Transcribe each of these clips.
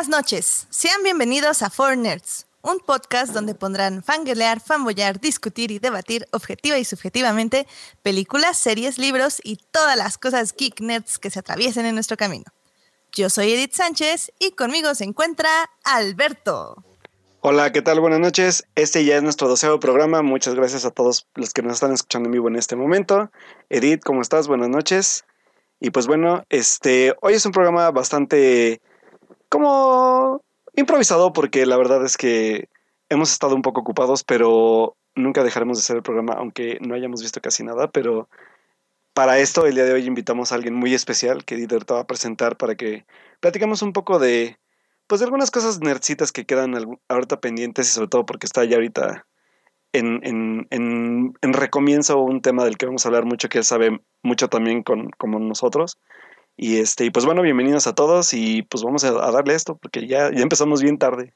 Buenas noches, sean bienvenidos a Four Nerds, un podcast donde pondrán fangelear, fanboyar, discutir y debatir objetiva y subjetivamente películas, series, libros y todas las cosas geek nerds que se atraviesen en nuestro camino. Yo soy Edith Sánchez y conmigo se encuentra Alberto. Hola, ¿qué tal? Buenas noches. Este ya es nuestro doceavo programa. Muchas gracias a todos los que nos están escuchando en vivo en este momento. Edith, ¿cómo estás? Buenas noches. Y pues bueno, este, hoy es un programa bastante como improvisado porque la verdad es que hemos estado un poco ocupados, pero nunca dejaremos de hacer el programa, aunque no hayamos visto casi nada, pero para esto el día de hoy invitamos a alguien muy especial que Dieter te va a presentar para que platicamos un poco de pues de algunas cosas nerdcitas que quedan ahorita pendientes y sobre todo porque está ya ahorita en, en, en, en, recomienzo un tema del que vamos a hablar mucho, que él sabe mucho también con, como nosotros. Y este, y pues bueno, bienvenidos a todos y pues vamos a, darle esto porque ya, ya empezamos bien tarde.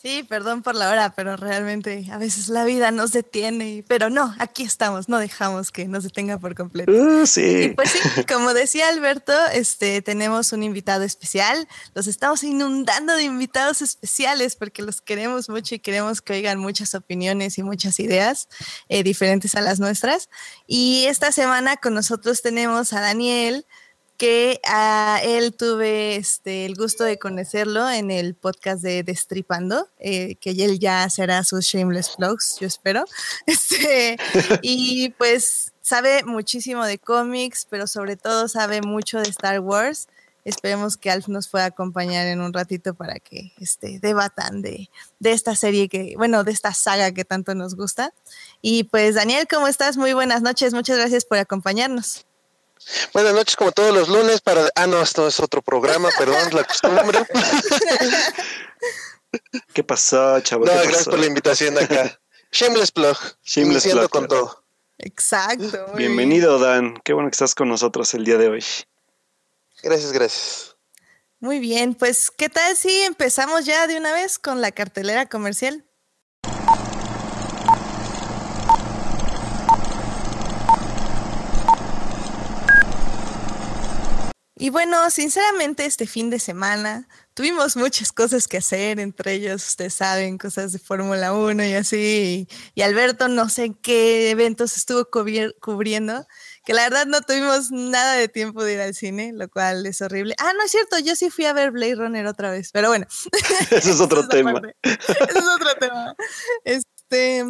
Sí, perdón por la hora, pero realmente a veces la vida nos detiene, pero no, aquí estamos, no dejamos que nos detenga por completo. Uh, sí. Y pues sí, como decía Alberto, este, tenemos un invitado especial, los estamos inundando de invitados especiales porque los queremos mucho y queremos que oigan muchas opiniones y muchas ideas eh, diferentes a las nuestras. Y esta semana con nosotros tenemos a Daniel, que a él tuve este, el gusto de conocerlo en el podcast de Destripando, eh, que él ya hará sus shameless vlogs, yo espero. Este, y pues sabe muchísimo de cómics, pero sobre todo sabe mucho de Star Wars. Esperemos que Alf nos pueda acompañar en un ratito para que este, debatan de, de esta serie que, bueno, de esta saga que tanto nos gusta. Y pues Daniel, ¿cómo estás? Muy buenas noches, muchas gracias por acompañarnos. Buenas noches, como todos los lunes, para... Ah, no, esto es otro programa, perdón, la costumbre. ¿Qué pasó, chavos? No, gracias por la invitación acá. Shameless Plug. Shameless Plug. con todo. Exacto. Bienvenido, Dan. Qué bueno que estás con nosotros el día de hoy. Gracias, gracias. Muy bien, pues, ¿qué tal si empezamos ya de una vez con la cartelera comercial? Y bueno, sinceramente este fin de semana tuvimos muchas cosas que hacer, entre ellos, ustedes saben, cosas de Fórmula 1 y así. Y, Alberto no sé qué eventos estuvo cubriendo, que la verdad no tuvimos nada de tiempo de ir al cine, lo cual es horrible. Ah, no es cierto, yo sí fui a ver Blade Runner otra vez, pero bueno. Eso es otro tema. Eso es otro tema. Este,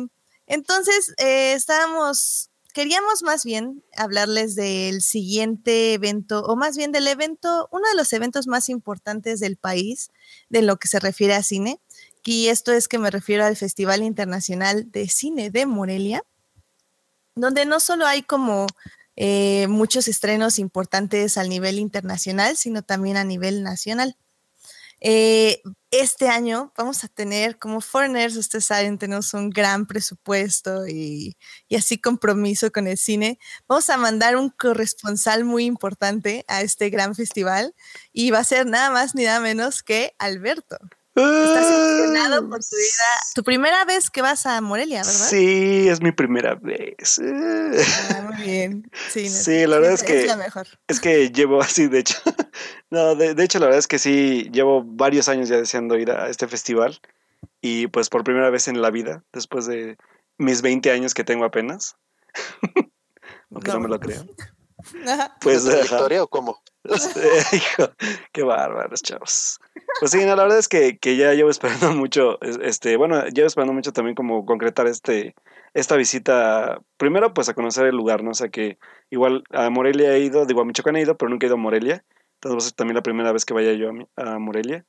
entonces, eh, estábamos queríamos más bien hablarles del siguiente evento, o más bien del evento, uno de los eventos más importantes del país, de lo que se refiere a cine. Y esto es que me refiero al Festival Internacional de Cine de Morelia, donde no solo hay como eh, muchos estrenos importantes al nivel internacional, sino también a nivel nacional. Eh, este año vamos a tener como foreigners, ustedes saben, tenemos un gran presupuesto y, y, así compromiso con el cine. Vamos a mandar un corresponsal muy importante a este gran festival y va a ser nada más ni nada menos que Alberto. Estás emocionado por tu vida. Tu primera vez que vas a Morelia, ¿verdad? Sí, es mi primera vez. Ah, muy bien. Sí, sí la verdad es, que es que llevo así, de hecho. no, de, de, hecho, la verdad es que sí, llevo varios años ya deseando ir a este festival. Y pues por primera vez en la vida, después de mis 20 años que tengo apenas. Aunque no, me lo crean. Pues, ¿Historia o cómo? Hijo, qué bárbaros, chavos. Pues sí, la verdad es que, que, ya llevo esperando mucho, este, bueno, llevo esperando mucho también como concretar este, esta visita, primero pues a conocer el lugar, ¿no? O sea que igual a Morelia he ido, digo a Michoacán he ido, pero nunca he ido a Morelia, entonces va a también la primera vez que vaya yo a, a Morelia.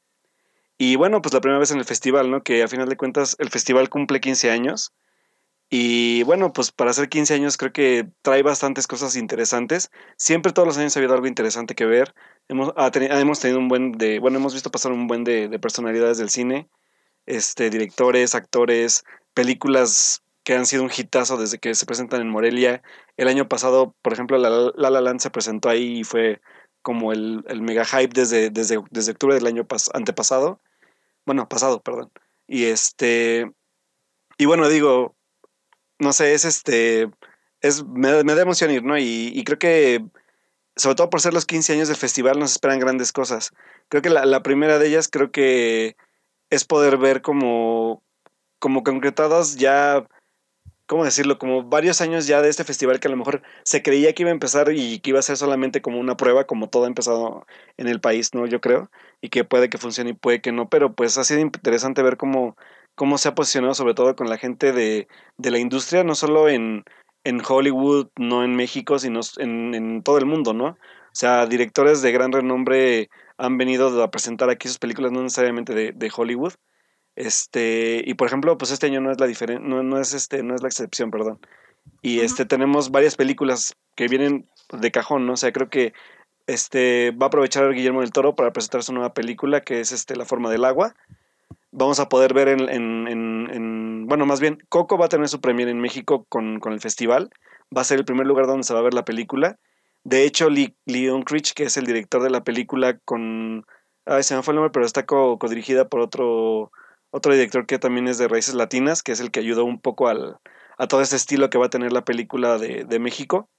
Y bueno, pues la primera vez en el festival, ¿no? Que a final de cuentas el festival cumple 15 años. Y bueno, pues para hacer 15 años creo que trae bastantes cosas interesantes. Siempre todos los años ha habido algo interesante que ver. Hemos, hemos tenido un buen de, bueno, hemos visto pasar un buen de, de, personalidades del cine, este, directores, actores, películas que han sido un hitazo desde que se presentan en Morelia. El año pasado, por ejemplo, La La, la Land se presentó ahí y fue como el, el mega hype desde, desde, desde octubre del año antepasado. Bueno, pasado, perdón. Y este, y bueno, digo, no sé, es este, es, me, da emoción ir, ¿no? Y, creo que sobre todo por ser los 15 años del festival, nos esperan grandes cosas. Creo que la, la primera de ellas creo que es poder ver como, como concretados ya ¿cómo decirlo? Como varios años ya de este festival que a lo mejor se creía que iba a empezar y que iba a ser solamente como una prueba, como todo ha empezado en el país, ¿no? Yo creo, y que puede que funcione y puede que no, pero pues ha sido interesante ver cómo, cómo se ha posicionado sobre todo con la gente de, de la industria, no solo en, en Hollywood, no en México, sino en, en todo el mundo, ¿no? O sea, directores de gran renombre han venido a presentar aquí sus películas, no necesariamente de, de Hollywood, este, y por ejemplo, pues este año no es la diferencia, no, no, es este, no es la excepción, perdón. Y este tenemos varias películas que vienen de cajón, ¿no? O sea, creo que este va a aprovechar Guillermo del Toro para presentar su nueva película que es este La forma del agua. Vamos a poder ver en, en, en, bueno, más bien, Coco va a tener su premiere en México con, con, el festival. Va a ser el primer lugar donde se va a ver la película. De hecho, Leon Critch, que es el director de la película con... Ay, se me fue el nombre, pero está co-dirigida por otro otro director que también es de raíces latinas, que es el que ayudó un poco al, a todo este estilo que va a tener la película de, de México.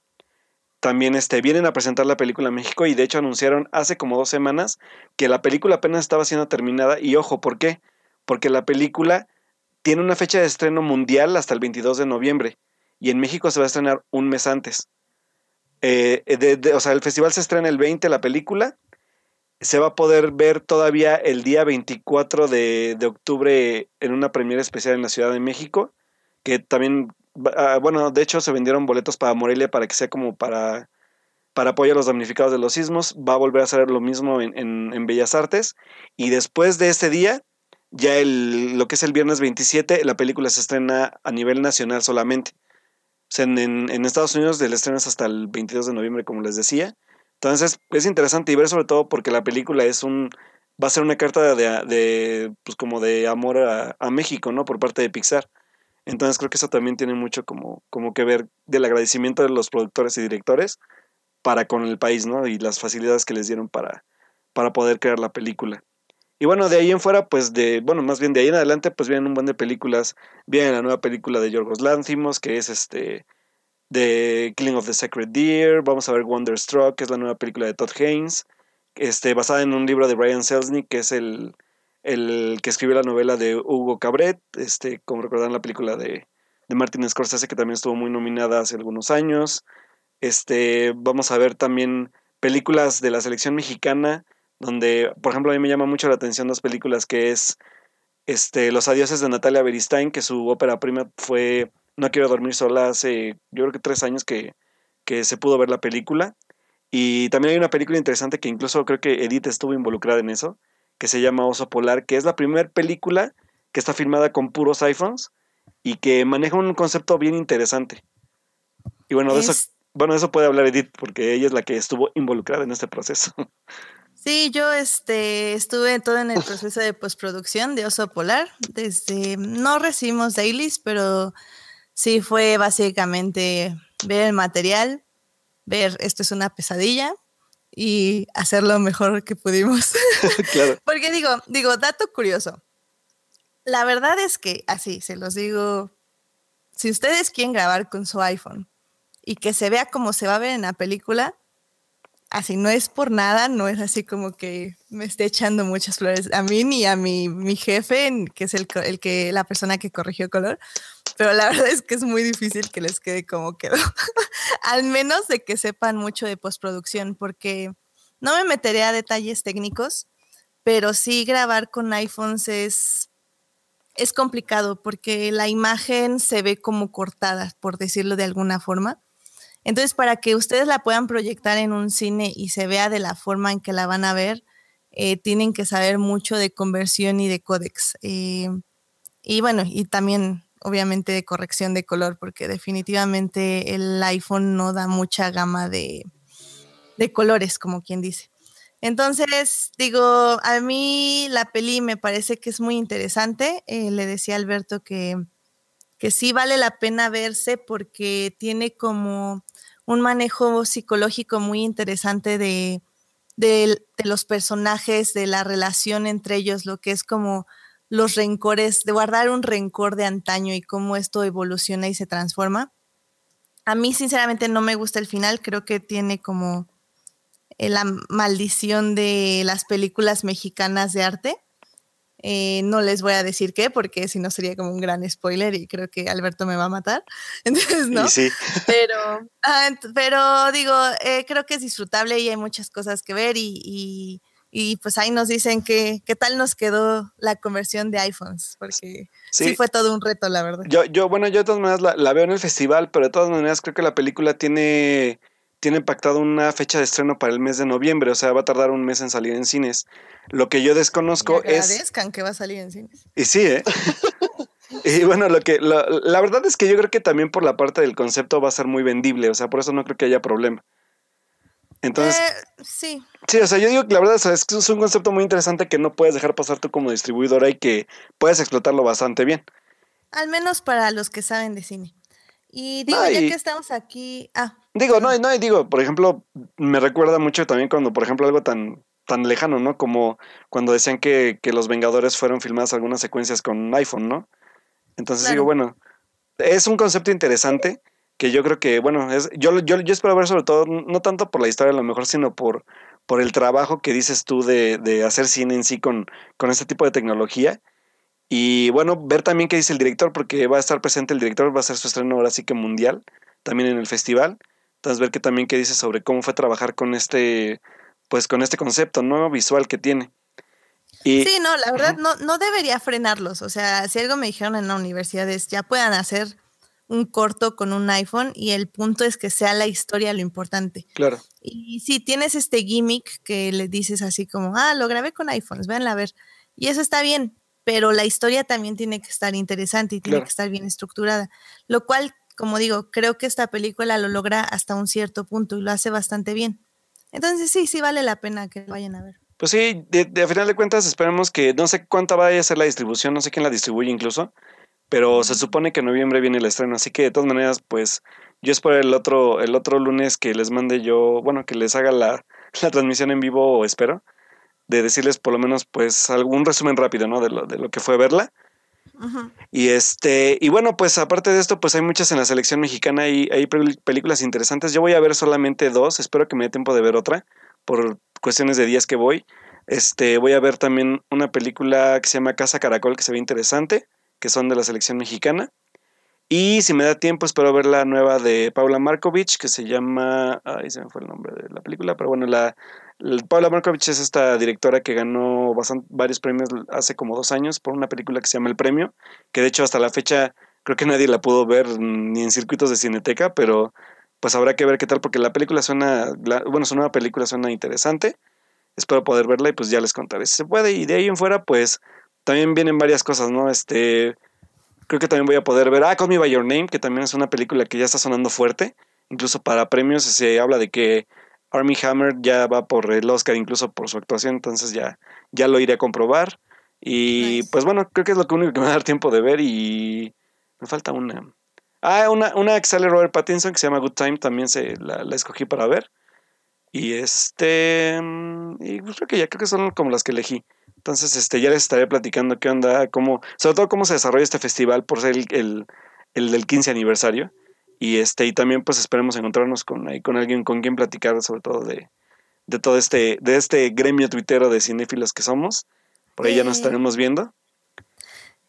También este, vienen a presentar la película en México y de hecho anunciaron hace como dos semanas que la película apenas estaba siendo terminada y ojo, ¿por qué? Porque la película tiene una fecha de estreno mundial hasta el 22 de noviembre y en México se va a estrenar un mes antes. Eh, o sea, el festival se estrena el 20, la película, se va a poder ver todavía el día 24 de, de octubre en una premiere especial en la Ciudad de México, que también, ah, bueno, de hecho se vendieron boletos para Morelia para que sea como para, para apoyo a los damnificados de los sismos, va a volver a hacer lo mismo en, en, Bellas Artes, y después de ese día, ya el, lo que es el viernes 27, la película se estrena a nivel nacional solamente. O sea, en, en Estados Unidos el estreno es hasta el 22 de noviembre, como les decía, entonces es interesante y ver sobre todo porque la película es un va a ser una carta de, de pues como de amor a, a, México, ¿no? Por parte de Pixar. Entonces creo que eso también tiene mucho como, como que ver del agradecimiento de los productores y directores para con el país, ¿no? Y las facilidades que les dieron para, para poder crear la película. Y bueno, de ahí en fuera, pues de, bueno, más bien de ahí en adelante, pues vienen un buen de películas. Viene la nueva película de Yorgos Lanthimos, que es este de Killing of the Sacred Deer, vamos a ver Wonderstruck, que es la nueva película de Todd Haynes, este, basada en un libro de Brian Selznick, que es el, el que escribió la novela de Hugo Cabret, este, como recordarán la película de, de Martin Scorsese, que también estuvo muy nominada hace algunos años. Este, vamos a ver también películas de la selección mexicana, donde, por ejemplo, a mí me llama mucho la atención dos películas que es este, Los Adioses de Natalia Beristain, que su ópera prima fue no quiero dormir sola hace, yo creo que tres años que, que se pudo ver la película. Y también hay una película interesante que incluso creo que Edith estuvo involucrada en eso, que se llama Oso Polar, que es la primera película que está filmada con puros iPhones y que maneja un concepto bien interesante. Y bueno, de eso, bueno, eso puede hablar Edith, porque ella es la que estuvo involucrada en este proceso. Sí, yo este, estuve todo en el proceso de postproducción de Oso Polar. Desde, no recibimos dailies, pero sí fue básicamente ver el material, ver esto es una pesadilla y hacer lo mejor que pudimos. claro. Porque digo, digo, dato curioso. La verdad es que, así, se los digo, si ustedes quieren grabar con su iPhone y que se vea como se va a ver en la película, así no es por nada, no es así como que me esté echando muchas flores a mí ni a mi, mi jefe, que es el, el, que, la persona que corrigió color, pero la verdad es que es muy difícil que les quede como quedó, al menos de que sepan mucho de postproducción, porque no me meteré a detalles técnicos, pero sí grabar con iPhones es, es complicado porque la imagen se ve como cortada, por decirlo de alguna forma. Entonces, para que ustedes la puedan proyectar en un cine y se vea de la forma en que la van a ver, eh, tienen que saber mucho de conversión y de códex. Eh, y bueno, y también obviamente de corrección de color, porque definitivamente el iPhone no da mucha gama de, de colores, como quien dice. Entonces, digo, a mí la peli me parece que es muy interesante. Eh, le decía Alberto que, que sí vale la pena verse porque tiene como un manejo psicológico muy interesante de, de, los personajes, de la relación entre ellos, lo que es como los rencores, de guardar un rencor de antaño y cómo esto evoluciona y se transforma. A mí sinceramente no me gusta el final, creo que tiene como eh, la maldición de las películas mexicanas de arte. Eh, no les voy a decir qué, porque si no sería como un gran spoiler y creo que Alberto me va a matar. Entonces, no. sí. Pero, ah, pero digo, eh, creo que es disfrutable y hay muchas cosas que ver y, y, pues ahí nos dicen que, qué tal nos quedó la conversión de iPhones, porque sí, fue todo un reto, la verdad. Yo, yo bueno, yo de todas maneras la, la, veo en el festival, pero de todas maneras creo que la película tiene tiene pactado una fecha de estreno para el mes de noviembre, o sea, va a tardar un mes en salir en cines. Lo que yo desconozco y es... que va a salir en cines. Y sí, ¿eh? y bueno, lo que la verdad es que yo creo que también por la parte del concepto va a ser muy vendible, o sea, por eso no creo que haya problema. Entonces, eh, sí. Sí, o sea, yo digo que la verdad es que es un concepto muy interesante que no puedes dejar pasar tú como distribuidora y que puedes explotarlo bastante bien. Al menos para los que saben de cine. Y digo, ya que estamos aquí. Ah. Digo, no, no, digo, por ejemplo, me recuerda mucho también cuando, por ejemplo, algo tan, tan lejano, ¿no? Como cuando decían que, que los Vengadores fueron filmadas algunas secuencias con iPhone, ¿no? Entonces digo, bueno, es un concepto interesante que yo creo que, bueno, es, yo, yo, yo espero ver sobre todo, no tanto por la historia a lo mejor, sino por, por el trabajo que dices tú de, de hacer cine en sí con, con este tipo de tecnología y bueno, ver también qué dice el director, porque va a estar presente el director, va a hacer su estreno ahora sí que mundial, también en el festival. Entonces ver qué también qué dice sobre cómo fue trabajar con este, pues con este concepto nuevo visual que tiene. Y, sí, no, la verdad no, no debería frenarlos. O sea, si algo me dijeron en la universidad es ya puedan hacer un corto con un iPhone y el punto es que sea la historia lo importante. Claro. Y si tienes este gimmick que le dices así como, ah, lo grabé con iPhones, véanla a ver. Y eso está bien, pero la historia también tiene que estar interesante y tiene que estar bien estructurada, lo cual, como digo, creo que esta película lo logra hasta un cierto punto y lo hace bastante bien. Entonces sí, sí vale la pena que vayan a ver. Pues sí, de, a final de cuentas esperemos que, no sé cuánta vaya a ser la distribución, no sé quién la distribuye incluso, pero se supone que en noviembre viene el estreno, así que de todas maneras, pues yo espero el otro, el otro lunes que les mande yo, bueno, que les haga la, la transmisión en vivo, espero, de decirles por lo menos pues algún resumen rápido, ¿no? De lo, de lo que fue verla. Y este, y bueno, pues aparte de esto, pues hay muchas en la selección mexicana y hay películas interesantes. Yo voy a ver solamente dos, espero que me dé tiempo de ver otra, por cuestiones de días que voy. Este, voy a ver también una película que se llama Casa Caracol, que se ve interesante, que son de la selección mexicana. Y si me da tiempo, espero ver la nueva de Paula Markovich, que se llama. Ay, se me fue el nombre de la película, pero bueno, la, Paula Markovich es esta directora que ganó varios premios hace como dos años por una película que se llama El Premio, que de hecho hasta la fecha creo que nadie la pudo ver ni en circuitos de cineteca, pero pues habrá que ver qué tal, porque la película suena, bueno, su nueva película suena interesante. Espero poder verla y pues ya les contaré si se puede. Y de ahí en fuera, pues también vienen varias cosas, ¿no? Este, creo que también voy a poder ver, ah, Call Me By Your Name, que también es una película que ya está sonando fuerte. Incluso para premios se habla de que Army Hammer ya va por el Oscar, incluso por su actuación, entonces ya, ya lo iré a comprobar. Y pues bueno, creo que es lo único que me va a dar tiempo de ver y me falta una. Ah, una, una que sale Robert Pattinson que se llama Good Time, también se la, escogí para ver. Y este. Mm, y creo que ya creo que son como las que elegí. Entonces, este, ya les estaré platicando qué onda, cómo, sobre todo cómo se desarrolla este festival por ser el, el, el del 15 aniversario. Y este, y también pues esperemos encontrarnos con ahí con alguien con quien platicar sobre todo de, de todo este, de este gremio tuitero de cinéfilos que somos. Por ahí ya nos estaremos viendo.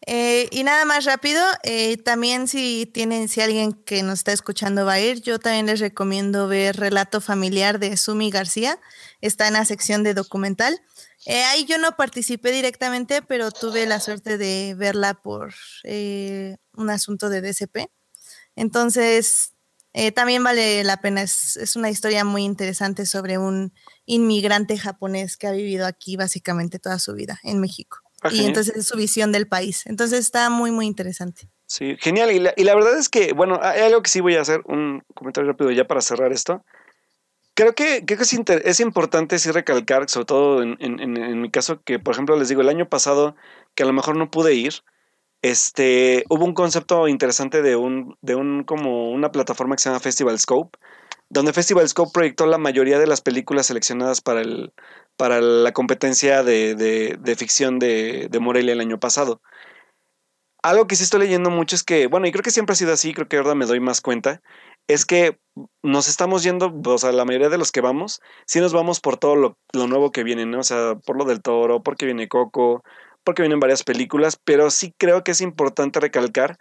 Eh, y nada más rápido, eh, también si tienen, si alguien que nos está escuchando va a ir, yo también les recomiendo ver Relato Familiar de Sumi García. Está en la sección de documental. Eh, ahí yo no participé directamente, pero tuve la suerte de verla por un asunto de DCP. Entonces, eh, también vale la pena, es, una historia muy interesante sobre un inmigrante japonés que ha vivido aquí básicamente toda su vida en México. Ah, y entonces es su visión del país. Entonces está muy, muy interesante. Sí, genial. Y la, verdad es que, bueno, hay algo que sí voy a hacer, un comentario rápido ya para cerrar esto. Creo que, es, es, importante sí recalcar, sobre todo en, en mi caso, que por ejemplo les digo, el año pasado, que a lo mejor no pude ir, este, hubo un concepto interesante de un, de un, como una plataforma que se llama Festival Scope, donde Festival Scope proyectó la mayoría de las películas seleccionadas para, el, para la competencia de, de, ficción de, de, Morelia el año pasado. Algo que sí estoy leyendo mucho es que, bueno, y creo que siempre ha sido así, creo que ahora me doy más cuenta, es que nos estamos yendo, o sea, la mayoría de los que vamos, sí nos vamos por todo lo, lo nuevo que viene, ¿no? O sea, por lo del toro, porque viene Coco, porque vienen varias películas, pero sí creo que es importante recalcar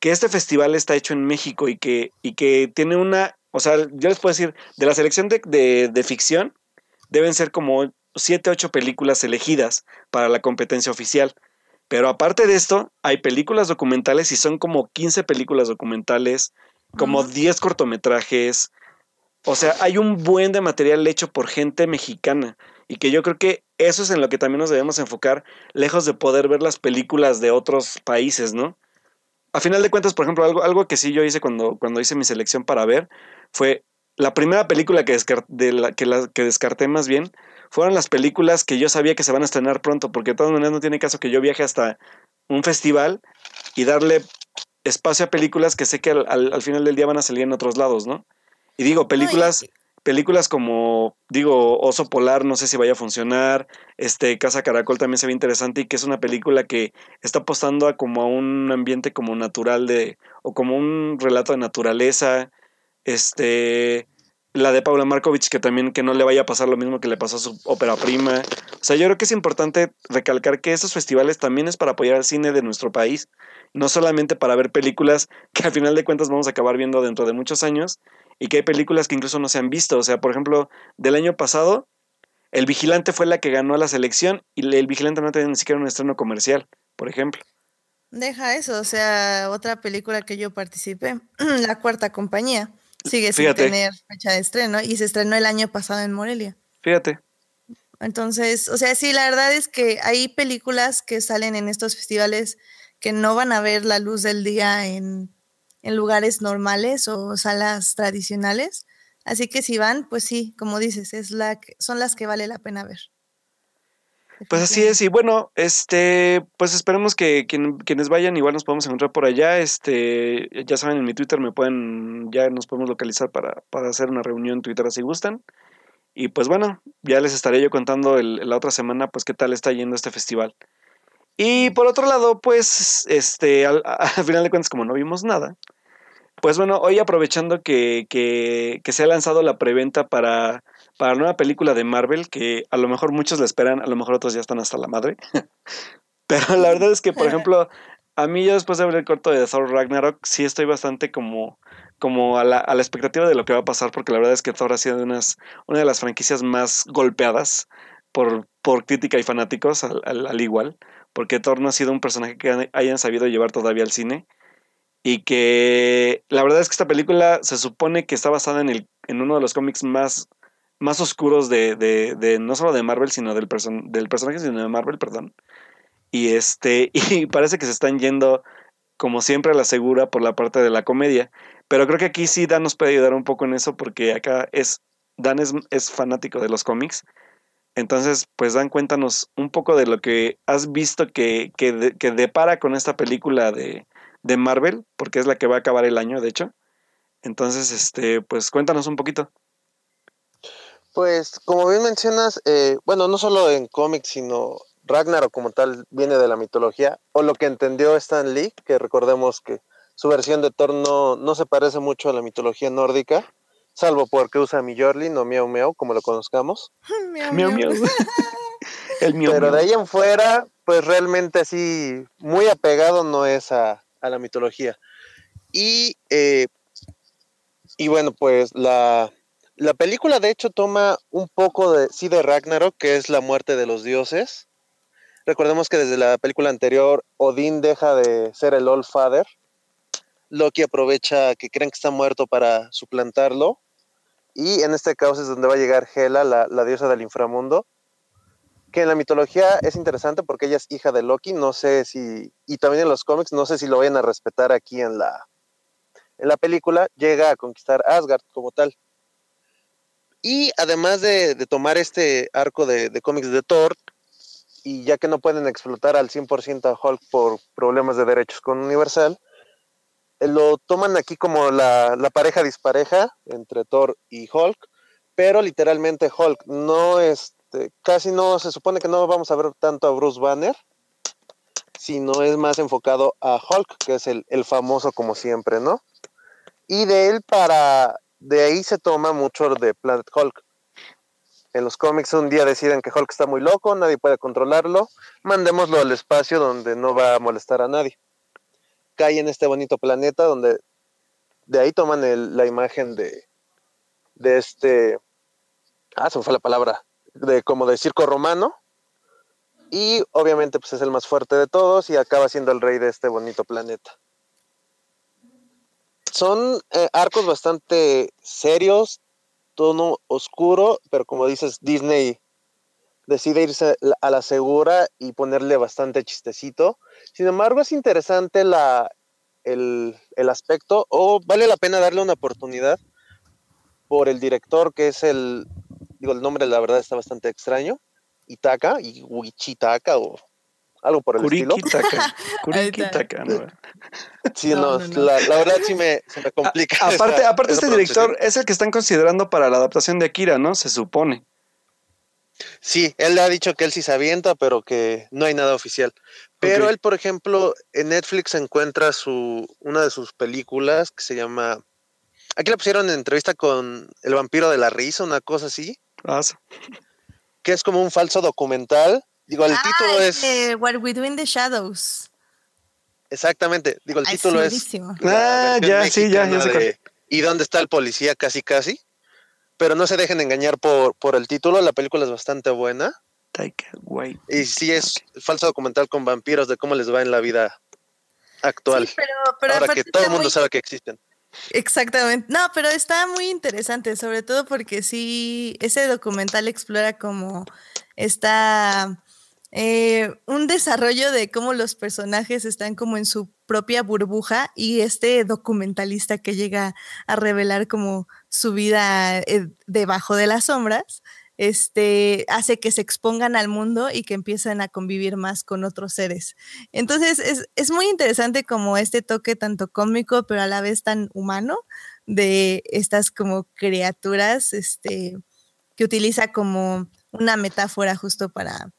que este festival está hecho en México y que, y que tiene una, o sea, yo les puedo decir, de la selección de, de, de ficción, deben ser como 7, 8 películas elegidas para la competencia oficial. Pero aparte de esto, hay películas documentales y son como 15 películas documentales, como 10 cortometrajes. O sea, hay un buen de material hecho por gente mexicana. Y que yo creo que eso es en lo que también nos debemos enfocar, lejos de poder ver las películas de otros países, ¿no? A final de cuentas, por ejemplo, algo, algo que sí yo hice cuando, cuando hice mi selección para ver fue la primera película que, que, descarté más bien fueron las películas que yo sabía que se van a estrenar pronto, porque de todas maneras no tiene caso que yo viaje hasta un festival y darle espacio a películas que sé que al final del día van a salir en otros lados, ¿no? Y digo, películas, películas como, digo, Oso Polar, no sé si vaya a funcionar, este, Casa Caracol también se ve interesante y que es una película que está apostando a como a un ambiente como natural de, o como un relato de naturaleza, este, la de Paula Markovich, que también que no le vaya a pasar lo mismo que le pasó a su ópera prima. O sea, yo creo que es importante recalcar que estos festivales también es para apoyar al cine de nuestro país, no solamente para ver películas que al final de cuentas vamos a acabar viendo dentro de muchos años y que hay películas que incluso no se han visto. O sea, por ejemplo, del año pasado, El Vigilante fue la que ganó la selección y El Vigilante no tenía ni siquiera un estreno comercial, por ejemplo. Deja eso, o sea, otra película que yo participé, La Cuarta Compañía sigue sin tener fecha de estreno y se estrenó el año pasado en Morelia. Fíjate. Entonces, o sea, sí, la verdad es que hay películas que salen en estos festivales que no van a ver la luz del día en, en lugares normales o salas tradicionales. Así que si van, pues sí, como dices, es la que- son las que vale la pena ver. Pues así es, y bueno, este, pues esperemos que quien- quienes vayan igual nos podemos encontrar por allá, este, ya saben, en mi Twitter me pueden, ya nos podemos localizar para, para hacer una reunión en Twitter si gustan, y pues bueno, ya les estaré yo contando el- la otra semana, pues qué tal está yendo este festival. Y por otro lado, pues, este, al, al final de cuentas, como no vimos nada, pues bueno, hoy aprovechando que, que, se ha lanzado la preventa para, para la nueva película de Marvel, que a lo mejor muchos la esperan, a lo mejor otros ya están hasta la madre. Pero la verdad es que, por ejemplo, a mí yo después de ver el corto de Thor Ragnarok, sí estoy bastante como, como a, la, a la expectativa de lo que va a pasar, porque la verdad es que Thor ha sido unas, una de las franquicias más golpeadas por, por crítica y fanáticos al, al igual, porque Thor no ha sido un personaje que hayan sabido llevar todavía al cine y que la verdad es que esta película se supone que está basada en, el, en uno de los cómics más, más oscuros de, de, de no solo de Marvel, sino del, person, del personaje, sino de Marvel, perdón. Y este, y parece que se están yendo, como siempre, a la segura por la parte de la comedia. Pero creo que aquí sí Dan nos puede ayudar un poco en eso, porque acá es, Dan es, es fanático de los cómics. Entonces, pues Dan, cuéntanos un poco de lo que has visto que, que, que depara con esta película de, de Marvel, porque es la que va a acabar el año, de hecho. Entonces, este, pues cuéntanos un poquito. Pues, como bien mencionas, eh, bueno, no solo en cómics, sino Ragnarok como tal viene de la mitología, o lo que entendió Stan Lee, que recordemos que su versión de Thor no, no se parece mucho a la mitología nórdica, salvo porque usa Mjolnir, no Miau Miau, como lo conozcamos. miau, Miau, miau. el miau, Pero miau. de ahí en fuera, pues realmente así, muy apegado no es a, a la mitología. Y, eh, y bueno, pues la, la película de hecho toma un poco de, sí, de Ragnarok, que es la muerte de los dioses. Recordemos que desde la película anterior, Odín deja de ser el All Father. Loki aprovecha que creen que está muerto para suplantarlo. Y en este caso es donde va a llegar Hela, la, la diosa del inframundo, que en la mitología es interesante porque ella es hija de Loki, no sé si, y también en los cómics, no sé si lo vayan a respetar aquí en la, en la película, llega a conquistar Asgard como tal. Y además de, tomar este arco de, de, cómics de Thor, y ya que no pueden explotar al 100% a Hulk por problemas de derechos con Universal, eh, lo toman aquí como la pareja dispareja entre Thor y Hulk, pero literalmente Hulk no es este, casi no se supone que no vamos a ver tanto a Bruce Banner, sino es más enfocado a Hulk, que es el, el famoso como siempre, ¿no? Y de él para, de ahí se toma mucho de Planet Hulk. En los cómics un día deciden que Hulk está muy loco, nadie puede controlarlo, mandémoslo al espacio donde no va a molestar a nadie. Cae en este bonito planeta donde de ahí toman la imagen de, de este, ah, se me fue la palabra, de como de circo romano, y obviamente pues es el más fuerte de todos y acaba siendo el rey de este bonito planeta. Son eh, arcos bastante serios, tono oscuro, pero como dices, Disney decide irse a la segura y ponerle bastante chistecito. Sin embargo, es interesante la, el, aspecto, o vale la pena darle una oportunidad por el director, que es el, digo, el nombre la verdad está bastante extraño, Itaka, y Wichitaka, o algo por el estilo. Kurikitaka, ¿no? Sí, no, La, verdad sí me, se me complica. aparte, aparte este director es el que están considerando para la adaptación de Akira, ¿no? Se supone. Sí, él le ha dicho que él sí se avienta, pero que no hay nada oficial. Pero él, por ejemplo, en Netflix encuentra su una de sus películas que se llama. Aquí la pusieron en entrevista con El vampiro de la risa, una cosa así. Ah, que es como un falso documental. Digo, el título es. What We Do in the Shadows. Exactamente. Digo, el título es. Ah, ya, sí, ya, ya sé. ¿Y dónde está el policía? Casi, casi. Pero no se dejen engañar por, por el título. La película es bastante buena. Y sí es falso documental con vampiros de cómo les va en la vida actual. pero, ahora que todo el mundo sabe que existen. Exactamente. No, pero está muy interesante, sobre todo porque sí, ese documental explora como está eh, un desarrollo de cómo los personajes están como en su propia burbuja y este documentalista que llega a revelar como su vida eh, debajo de las sombras este, hace que se expongan al mundo y que empiecen a convivir más con otros seres. Entonces, es, muy interesante como este toque tanto cómico, pero a la vez tan humano de estas como criaturas, este, que utiliza como una metáfora justo para,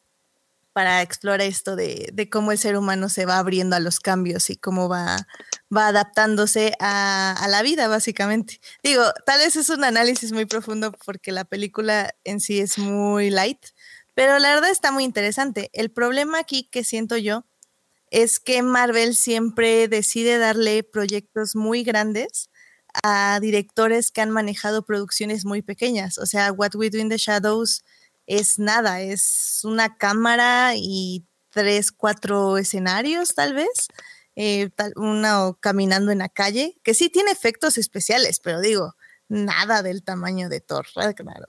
para explorar esto de, cómo el ser humano se va abriendo a los cambios y cómo va, adaptándose a, la vida, básicamente. Digo, tal vez es un análisis muy profundo porque la película en sí es muy light, pero la verdad está muy interesante. El problema aquí que siento yo es que Marvel siempre decide darle proyectos muy grandes a directores que han manejado producciones muy pequeñas. O sea, What We Do in the Shadows es nada, es una cámara y tres, cuatro escenarios tal vez, eh, uno caminando en la calle, que sí tiene efectos especiales, pero digo, nada del tamaño de Thor, claro.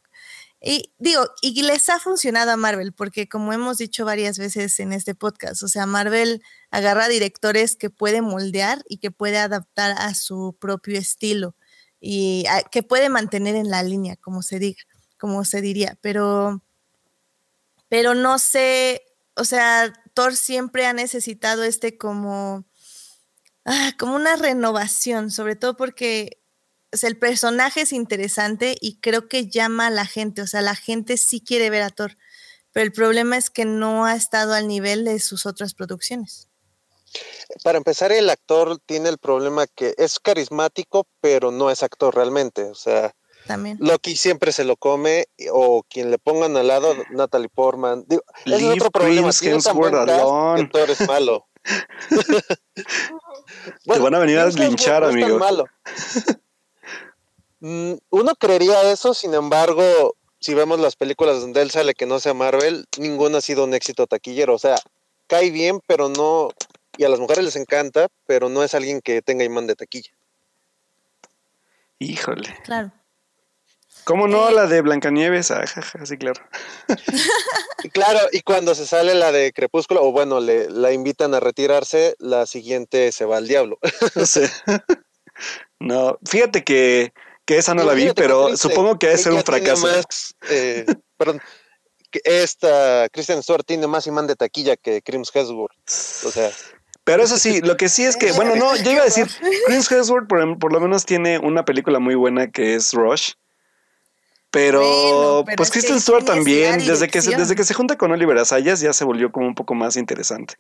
Y digo, y les ha funcionado a Marvel, porque como hemos dicho varias veces en este podcast, o sea, Marvel agarra directores que puede moldear y que puede adaptar a su propio estilo y que puede mantener en la línea, como se diga, como se diría, pero pero no sé, o sea, Thor siempre ha necesitado este como, ah, como una renovación, sobre todo porque el personaje es interesante y creo que llama a la gente, o sea, la gente sí quiere ver a Thor, pero el problema es que no ha estado al nivel de sus otras producciones. Para empezar, el actor tiene el problema que es carismático, pero no es actor realmente, o sea, también. Loki siempre se lo come, o quien le pongan al lado, Natalie Portman. Digo, es otro problema. que Thor es malo. Te van a venir a linchar, amigo. malo. Mm, uno creería eso, sin embargo, si vemos las películas donde él sale que no sea Marvel, ninguno ha sido un éxito taquillero. O sea, cae bien, pero no. Y a las mujeres les encanta, pero no es alguien que tenga imán de taquilla. Híjole. Claro. ¿Cómo no? Eh, la de Blancanieves, ah, sí, claro. claro, y cuando se sale la de Crepúsculo, o bueno, le, la invitan a retirarse, la siguiente se va al diablo. no, fíjate que, que esa no, la vi, pero supongo que debe ser un fracaso. Eh, perdón, que esta Kristen Stewart tiene más imán de taquilla que Crims Hemsworth. O sea. Pero eso sí, lo que sí es que, bueno, no, yo iba a decir, Chris Hemsworth por, por, lo menos tiene una película muy buena que es Rush, pero, pues Kristen Stewart también, desde que, se, desde que se junta con Oliver Asayas ya se volvió como un poco más interesante.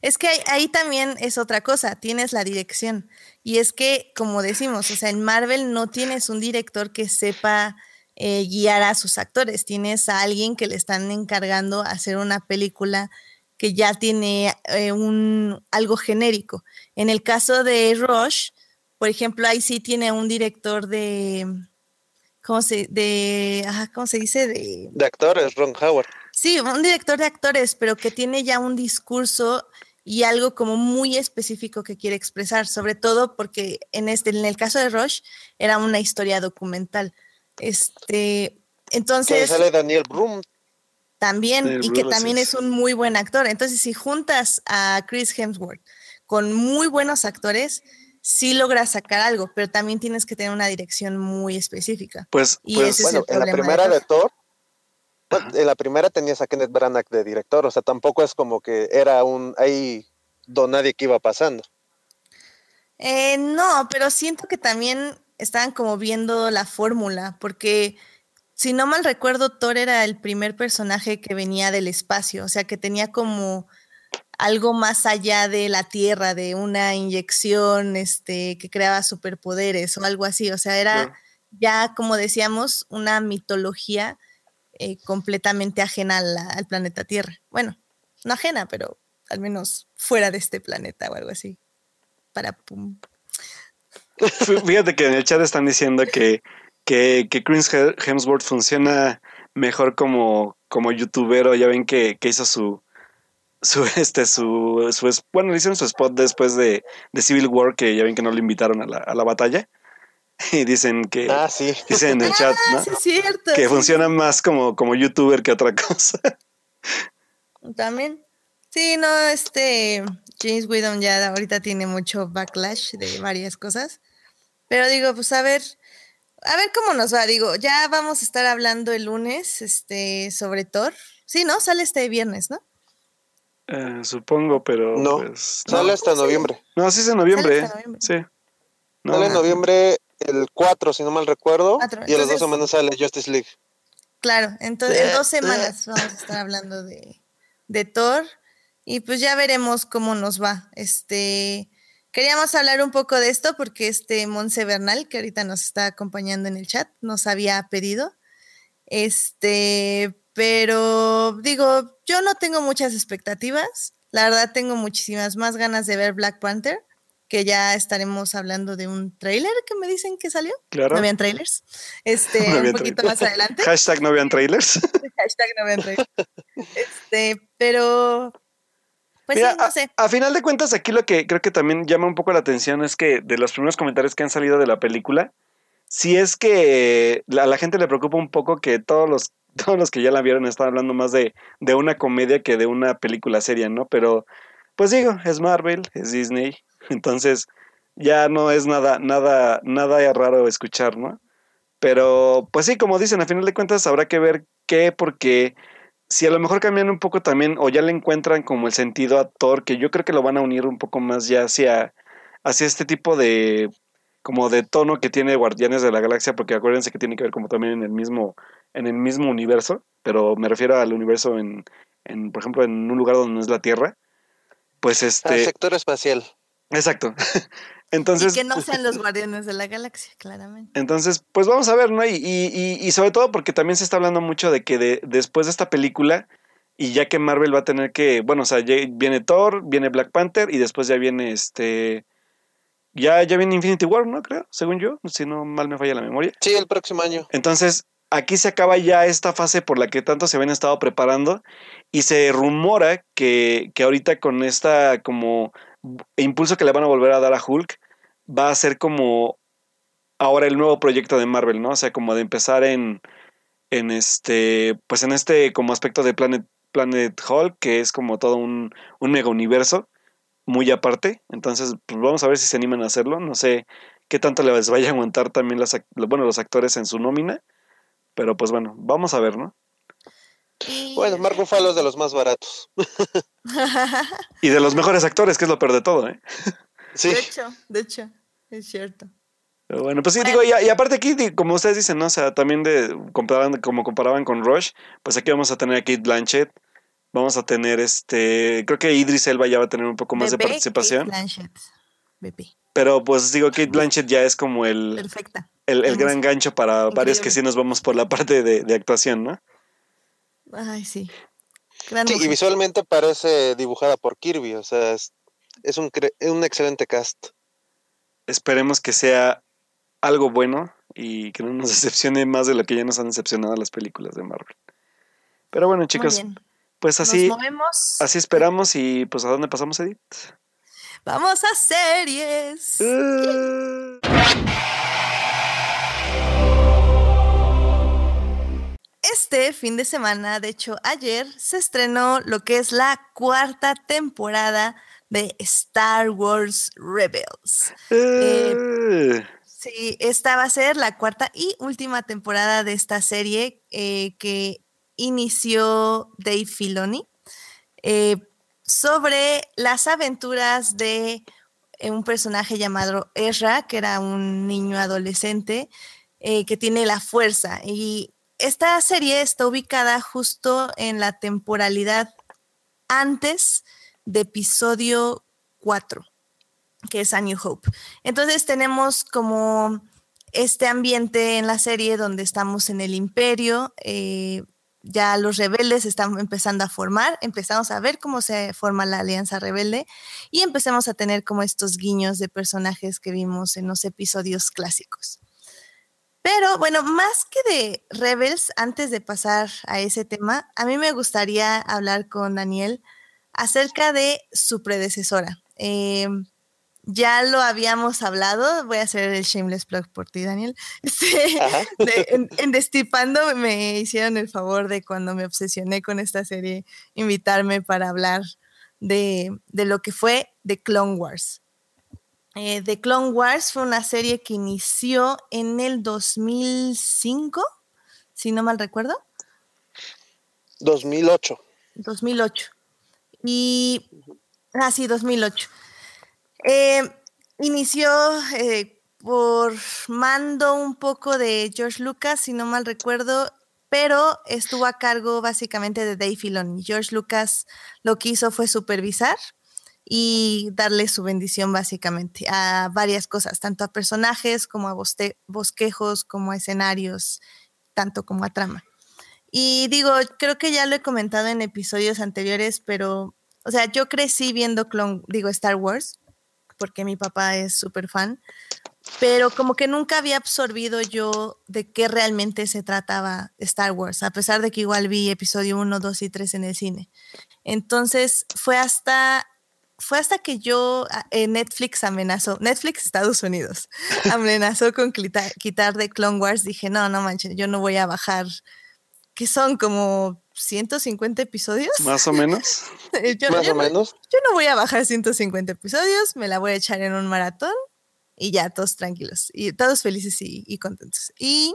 Es que ahí, ahí, también es otra cosa, tienes la dirección. Y es que, como decimos, o sea, en Marvel no tienes un director que sepa eh, guiar a sus actores, tienes a alguien que le están encargando hacer una película que ya tiene eh, un, algo genérico. En el caso de Rush, por ejemplo, ahí sí tiene un director de, ¿cómo se, de, ajá, ¿cómo se dice? De, de actores, Ron Howard. Sí, un director de actores, pero que tiene ya un discurso y algo como muy específico que quiere expresar, sobre todo porque en este, en el caso de Rush, era una historia documental. Este, entonces. Que sale Daniel Brum. También, Daniel y que también es. un muy buen actor. Entonces, si juntas a Chris Hemsworth con muy buenos actores, sí logras sacar algo, pero también tienes que tener una dirección muy específica. Pues, Y pues ese es Bueno, el en la primera de Thor. Thor, pues, en la primera tenías a Kenneth Branagh de director, o sea, tampoco es como que era un ahí don nadie que iba pasando. Eh, no, pero siento que también estaban como viendo la fórmula, porque si no mal recuerdo, Thor era el primer personaje que venía del espacio, o sea, que tenía como algo más allá de la Tierra, de una inyección este, que creaba superpoderes o algo así, o sea, era ya, como decíamos, una mitología eh, completamente ajena al planeta Tierra. Bueno, no ajena, pero al menos fuera de este planeta o algo así. Para pum. Fí- Fíjate que en el chat están diciendo que, que, que Chris He- Hemsworth funciona mejor como, como youtubero. Ya ven que, que hizo su, su, este, su, su, bueno, le hicieron su spot después de, de Civil War, que ya ven que no lo invitaron a la, a la batalla. Y dicen que, Ah, sí. dicen en el chat, Ah, ¿no? sí, es cierto. Que sí, funciona más como, como youtuber que otra cosa. También. Sí, no, este James Whedon ya ahorita tiene mucho backlash de varias cosas. Pero digo, pues a ver, a ver cómo nos va. Digo, ya vamos a estar hablando el lunes, este, sobre Thor. Sí, ¿no? Sale este viernes, ¿no? Eh, supongo, pero No. pues. Sale No, hasta ¿cómo se noviembre. no sí es en noviembre. hasta noviembre. Sí. No, Sale en noviembre el 4, si no mal recuerdo. Cuatro, Y a las dos semanas sale Justice League. Claro, entonces en dos semanas vamos a estar hablando de, de Thor y pues ya veremos cómo nos va. Este, queríamos hablar un poco de esto porque este Monse Bernal, que ahorita nos está acompañando en el chat, nos había pedido. Este, pero digo, yo no tengo muchas expectativas. La verdad tengo muchísimas más ganas de ver Black Panther, que ya estaremos hablando de un tráiler que me dicen que salió. Claro. No vean trailers. Este, No un habían poquito más adelante. Hashtag no vean trailers. Hashtag no vean trailers. Este, pero. Pues Mira, sí, no sé. a, a final de cuentas, aquí lo que creo que también llama un poco la atención es que de los primeros comentarios que han salido de la película, si es que a la gente le preocupa un poco que todos los, todos los que ya la vieron están hablando más de, de una comedia que de una película seria, ¿no? Pero, pues digo, es Marvel, es Disney, entonces ya no es nada, nada, nada raro escuchar, ¿no? Pero, pues sí, como dicen, a final de cuentas habrá que ver qué, porque si a lo mejor cambian un poco también, o ya le encuentran como el sentido a Thor, que yo creo que lo van a unir un poco más ya hacia, hacia este tipo de como de tono que tiene Guardianes de la Galaxia, porque acuérdense que tiene que ver como también en el mismo, en el mismo universo, pero me refiero al universo en, en por ejemplo, en un lugar donde no es la Tierra. Pues Al este, sector espacial. exacto. Entonces, y que no sean los guardianes de la galaxia, claramente. entonces, pues vamos a ver, ¿no? Y, y, y- sobre todo porque también se está hablando mucho de que de- después de esta película, y ya que Marvel va a tener que, bueno, o sea, viene Thor, viene Black Panther, y después ya viene este, ya, ya viene Infinity War, ¿no? Creo, según yo, si no mal me falla la memoria. Sí, el próximo año. Entonces, aquí se acaba ya esta fase por la que tanto se habían estado preparando y se rumora que, que ahorita con esta como impulso que le van a volver a dar a Hulk va a ser como ahora el nuevo proyecto de Marvel, ¿no? O sea, como de empezar en en este pues en este como aspecto de Planet Planet Hulk, que es como todo un, un mega universo muy aparte. Entonces, pues vamos a ver si se animan a hacerlo. No sé qué tanto les vaya a aguantar también las, bueno, los actores en su nómina. Pero pues bueno, vamos a ver, ¿no? Y- Bueno, Mark Ruffalo es de los más baratos. Y de los mejores actores, que es lo peor de todo, ¿eh? Sí. De hecho, de hecho, es cierto. Pero bueno, pues sí, digo, y, y aparte aquí, como ustedes dicen, ¿no? O sea, también de comparaban, como comparaban con Rush, pues aquí vamos a tener a Kate Blanchett, Vamos a tener este. Creo que Idris Elba ya va a tener un poco más de participación. Kate Blanchett. Bebé. Pero pues digo, Kate Blanchett ya es como el, Perfecta. el, el gran gancho para varios que sí nos vamos por la parte de, de actuación, ¿no? Ay, sí. Gran Sí, y visualmente parece dibujada por Kirby, o sea, es, es un, cre- un excelente cast. Esperemos que sea algo bueno y que no nos decepcione más de lo que ya nos han decepcionado las películas de Marvel. Pero bueno, chicos, pues Nos así, movemos. así esperamos y pues ¿a dónde pasamos, Edith? Vamos a series. Uh, Este fin de semana, de hecho ayer, se estrenó lo que es la cuarta temporada de Star Wars Rebels. uh, Sí, esta va a ser la cuarta y última temporada de esta serie eh, que inició Dave Filoni eh, sobre las aventuras de eh, un personaje llamado Ezra, que era un niño adolescente eh, que tiene la fuerza. Y esta serie está ubicada justo en la temporalidad antes de episodio 4 que es A New Hope. Entonces tenemos como este ambiente en la serie donde estamos en el imperio, ya los rebeldes están empezando a formar, empezamos a ver cómo se forma la alianza rebelde y empezamos a tener como estos guiños de personajes que vimos en los episodios clásicos. Pero bueno, más que de Rebels, antes de pasar a ese tema, a mí me gustaría hablar con Daniel acerca de su predecesora. Eh, ya lo habíamos hablado, voy a hacer el shameless plug por ti, Daniel. Ajá. de- en, en Destipando me hicieron el favor de cuando me obsesioné con esta serie, invitarme para hablar de, de lo que fue The Clone Wars. Eh, The Clone Wars fue una serie que inició en el 2005, si no mal recuerdo. 2008. 2008. Y, ah, sí, 2008. Eh, inició eh, por mando un poco de George Lucas, si no mal recuerdo, pero estuvo a cargo básicamente de Dave Filoni. George Lucas lo que hizo fue supervisar y darle su bendición básicamente a varias cosas, tanto a personajes como a bosquejos, como a escenarios, tanto como a trama. Y digo, creo que ya lo he comentado en episodios anteriores, pero, o sea, yo crecí viendo Clone, digo, Star Wars, porque mi papá es súper fan, pero como que nunca había absorbido yo de qué realmente se trataba Star Wars, a pesar de que igual vi episodio 1, 2 y 3 en el cine. Entonces fue hasta, fue hasta que yo, ah, eh, Netflix amenazó, Netflix Estados Unidos, amenazó con quitar, quitar de Clone Wars, dije, no, no manches, yo no voy a bajar, que son como 150 episodios. más o menos. Yo- Más yo o no- menos. yo no voy a bajar 150 episodios, me la voy a echar en un maratón y ya, todos tranquilos y todos felices y, y contentos. Y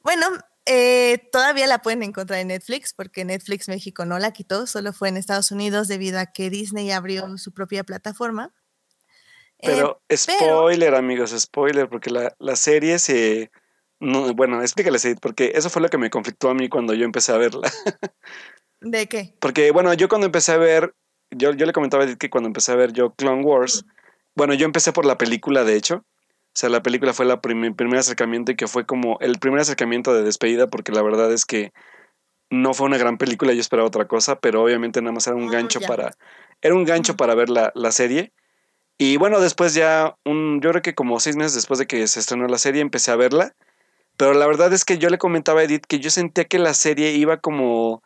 bueno, eh, todavía la pueden encontrar en Netflix porque Netflix México no la quitó, solo fue en Estados Unidos debido a que Disney abrió su propia plataforma. Eh, Pero spoiler, amigos, spoiler, porque la, la serie se... No, bueno, explícales, Edith, porque eso fue lo que me conflictó a mí cuando yo empecé a verla. ¿De qué? Porque, bueno, yo cuando empecé a ver, yo, yo le comentaba a Edith que cuando empecé a ver yo Clone Wars, bueno, yo empecé por la película, de hecho. O sea, la película fue la prim- primer acercamiento y que fue como el primer acercamiento de despedida, porque la verdad es que no fue una gran película, yo esperaba otra cosa, pero obviamente nada más era un Ah, gancho ya. para, era un gancho para ver la, la serie. Y bueno, después ya, un, yo creo que como seis meses después de que se estrenó la serie, empecé a verla. Pero la verdad es que yo le comentaba a Edith que yo sentía que la serie iba como,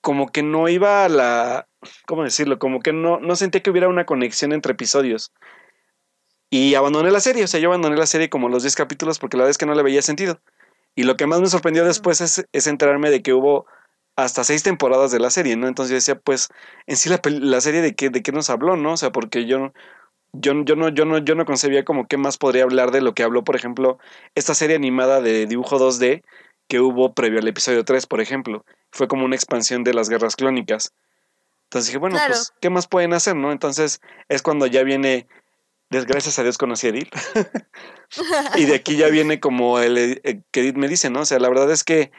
como que no iba a la, ¿cómo decirlo? Como que no, no sentía que hubiera una conexión entre episodios. Y abandoné la serie, o sea, yo abandoné la serie como los 10 capítulos porque la verdad es que no le veía sentido. Y lo que más me sorprendió después es, es enterarme de que hubo hasta seis temporadas de la serie, ¿no? Entonces yo decía, pues, en sí la, la serie de qué, de qué nos habló, ¿no? O sea, porque yo, yo, yo, no, yo, no, yo no concebía como qué más podría hablar de lo que habló, por ejemplo, esta serie animada de dibujo 2D que hubo previo al episodio 3, por ejemplo. Fue como una expansión de las guerras clónicas. Entonces dije, bueno, Claro. pues, ¿qué más pueden hacer, no? Entonces es cuando ya viene, desgracias a Dios conocí a Edith. y de aquí ya viene como el, eh, que Edith me dice, ¿no? O sea, la verdad es que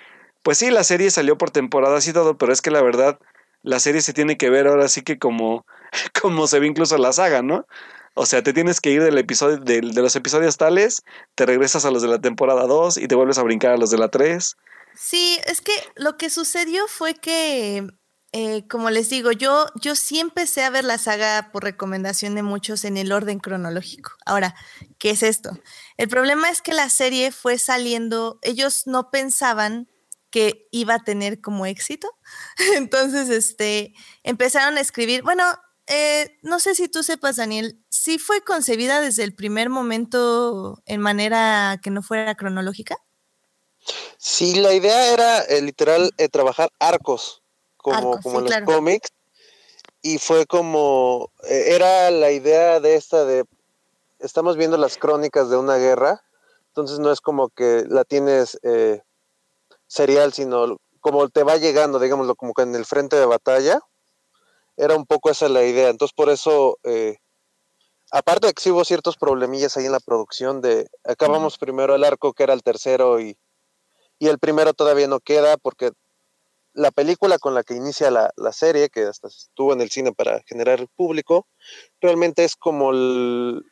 pues sí, la serie salió por temporadas y todo, pero es que la verdad, la serie se tiene que ver ahora sí que como, como se ve incluso la saga, ¿no? O sea, te tienes que ir del episodio, de, los episodios tales, te regresas a los de la temporada 2 y te vuelves a brincar a los de la 3. Sí, es que lo que sucedió fue que, eh, como les digo, yo, yo sí empecé a ver la saga por recomendación de muchos en el orden cronológico. Ahora, ¿qué es esto? El problema es que la serie fue saliendo, ellos no pensaban que iba a tener como éxito. Entonces, este, empezaron a escribir, bueno, eh, no sé si tú sepas, Daniel, sí fue concebida desde el primer momento en manera que no fuera cronológica. Sí, la idea era eh, literal eh, trabajar arcos, como, como en los cómics. Y fue como, eh, era la idea de esta de, estamos viendo las crónicas de una guerra, entonces no es como que la tienes serial, sino como te va llegando, digámoslo, como que en el frente de batalla. Era un poco esa la idea. Entonces por eso aparte de que sí hubo ciertos problemillas ahí en la producción de acabamos primero el arco que era el tercero y y el primero todavía no queda porque la película con la que inicia la, serie, que hasta estuvo en el cine para generar público, realmente es como el...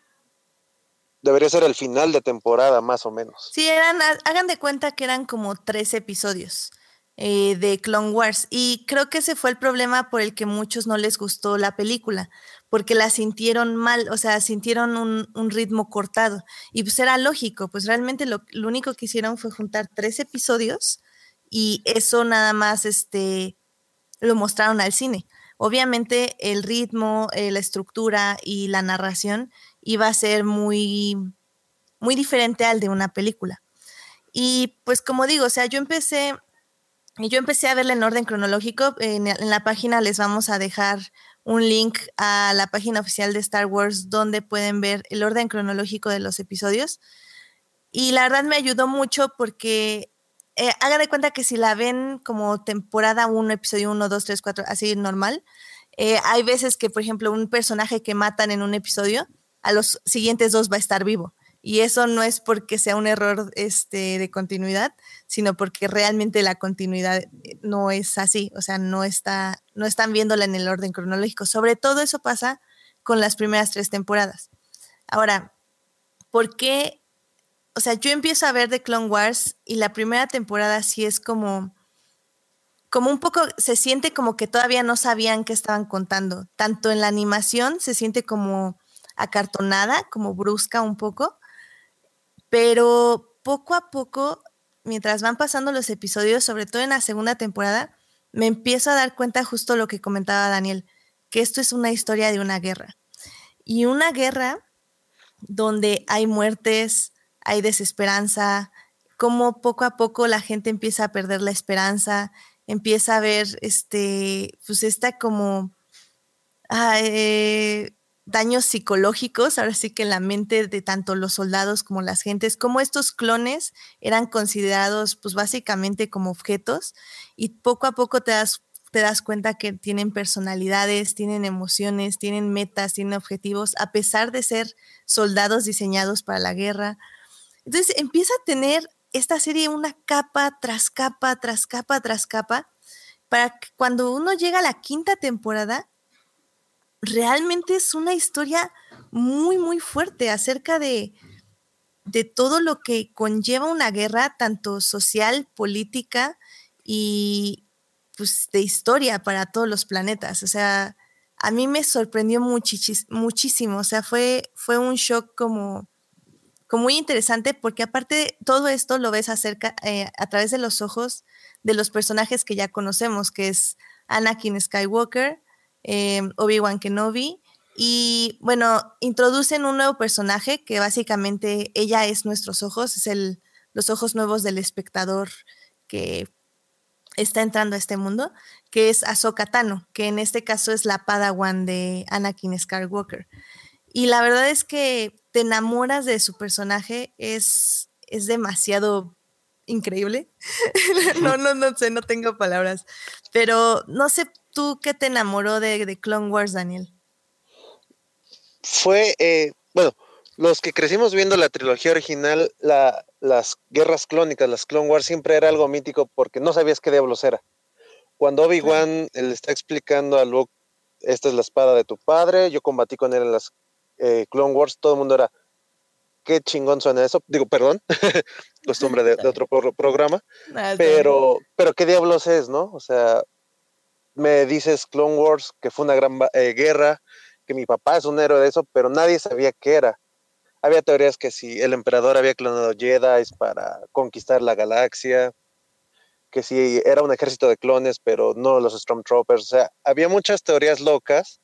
Debería ser el final de temporada, más o menos. Sí, eran, hagan de cuenta que eran como tres episodios. Eh, de Clone Wars. Y creo que ese fue el problema por el que muchos no les gustó la película, porque la sintieron mal, o sea, sintieron un, ritmo cortado. Y pues era lógico, pues realmente lo, único que hicieron fue juntar tres episodios y eso nada más este, lo mostraron al cine. Obviamente el ritmo, eh, la estructura y la narración iba a ser muy, muy diferente al de una película. Y pues como digo, o sea, yo empecé y yo empecé a verla en orden cronológico. En, la página les vamos a dejar un link a la página oficial de Star Wars donde pueden ver el orden cronológico de los episodios. Y la verdad me ayudó mucho porque eh, hagan de cuenta que si la ven como temporada 1, episodio 1, 2, 3, 4, así normal, eh, hay veces que, por ejemplo, un personaje que matan en un episodio, a los siguientes dos va a estar vivo. Y eso no es porque sea un error este, de continuidad, sino porque realmente la continuidad eh, no es así, o sea, no, está, no están viéndola en el orden cronológico. Sobre todo eso pasa con las primeras tres temporadas. Ahora, ¿por qué? O sea, yo empiezo a ver The Clone Wars y la primera temporada sí es como, como un poco, se siente como que todavía no sabían qué estaban contando. Tanto en la animación se siente como acartonada, como brusca un poco, pero poco a poco, mientras van pasando los episodios, sobre todo en la segunda temporada, me empiezo a dar cuenta justo lo que comentaba Daniel, que esto es una historia de una guerra. Y una guerra donde hay muertes, hay desesperanza, como poco a poco la gente empieza a perder la esperanza, empieza a ver este, pues esta como ah, eh, daños psicológicos, ahora sí que en la mente de tanto los soldados como las gentes, como estos clones eran considerados pues básicamente como objetos y poco a poco te das, te das cuenta que tienen personalidades, tienen emociones, tienen metas, tienen objetivos, a pesar de ser soldados diseñados para la guerra. Entonces empieza a tener esta serie una capa tras capa, tras capa, tras capa, para que cuando uno llega a la quinta temporada, realmente es una historia muy, muy fuerte acerca de, de todo lo que conlleva una guerra, tanto social, política y pues de historia para todos los planetas. O sea, a mí me sorprendió muchísimo. O sea, fue, fue un shock como, como muy interesante porque aparte todo esto lo ves acerca, eh, a través de los ojos de los personajes que ya conocemos, que es Anakin Skywalker, eh, Obi-Wan Kenobi. Y bueno, introducen un nuevo personaje que básicamente ella es nuestros ojos, es el, los ojos nuevos del espectador que está entrando a este mundo, que es Ahsoka Tano, que en este caso es la padawan de Anakin Skywalker. Y la verdad es que te enamoras de su personaje, es, es demasiado increíble. no, no, no sé, no tengo palabras, pero no sé tú qué te enamoró de, Clone Wars, Daniel? Fue, eh, bueno, los que crecimos viendo la trilogía original, la, las guerras clónicas, las Clone Wars, siempre era algo mítico porque no sabías qué diablos era. Cuando Obi-Wan le está explicando a Luke, esta es la espada de tu padre, yo combatí con él en las eh, Clone Wars, todo el mundo era, qué chingón suena eso. Digo, perdón, costumbre de, otro programa, ah, pero, pero qué diablos es, ¿no? O sea, me dices Clone Wars, que fue una gran eh, guerra, que mi papá es un héroe de eso, pero nadie sabía qué era. Había teorías que si el emperador había clonado Jedi para conquistar la galaxia, que si era un ejército de clones, pero no los Stormtroopers. O sea, había muchas teorías locas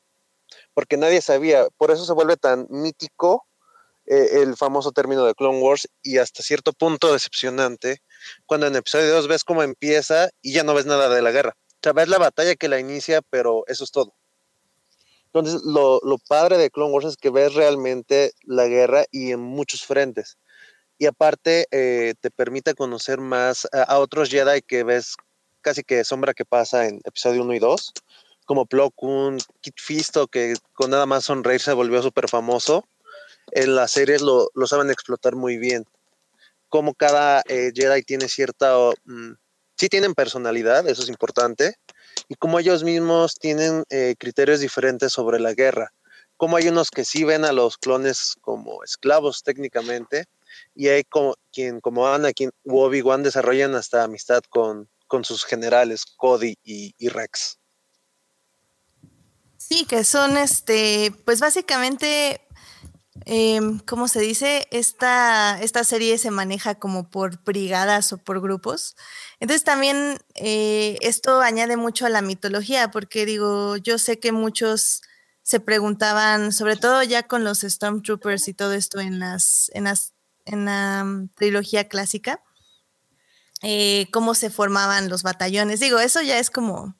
porque nadie sabía. Por eso se vuelve tan mítico eh, el famoso término de Clone Wars y hasta cierto punto decepcionante cuando en episodio 2 ves cómo empieza y ya no ves nada de la guerra. Sea, ves la batalla que la inicia, pero eso es todo. Entonces, lo, lo padre de Clone Wars es que ves realmente la guerra y en muchos frentes y aparte eh, te permite conocer más a, otros Jedi que ves casi que sombra que pasa en episodio 1 y 2, como Plo Koon, Kit Fisto, que con nada más sonreír se volvió súper famoso. En las series lo, lo, saben explotar muy bien. Como cada eh, Jedi tiene cierta... Mm, sí tienen personalidad, eso es importante, y como ellos mismos tienen eh, criterios diferentes sobre la guerra. Como hay unos que sí ven a los clones como esclavos técnicamente, y hay como, quien como Anakin u Obi-Wan desarrollan hasta amistad con, con sus generales, Cody y, Rex. Sí, que son este, pues básicamente, em, ¿cómo se dice? Esta, esta serie se maneja como por brigadas o por grupos. Entonces también eh, esto añade mucho a la mitología, porque digo, yo sé que muchos se preguntaban, sobre todo ya con los Stormtroopers y todo esto en las, en las en la mm, trilogía clásica, eh, cómo se formaban los batallones. Digo, eso ya es como,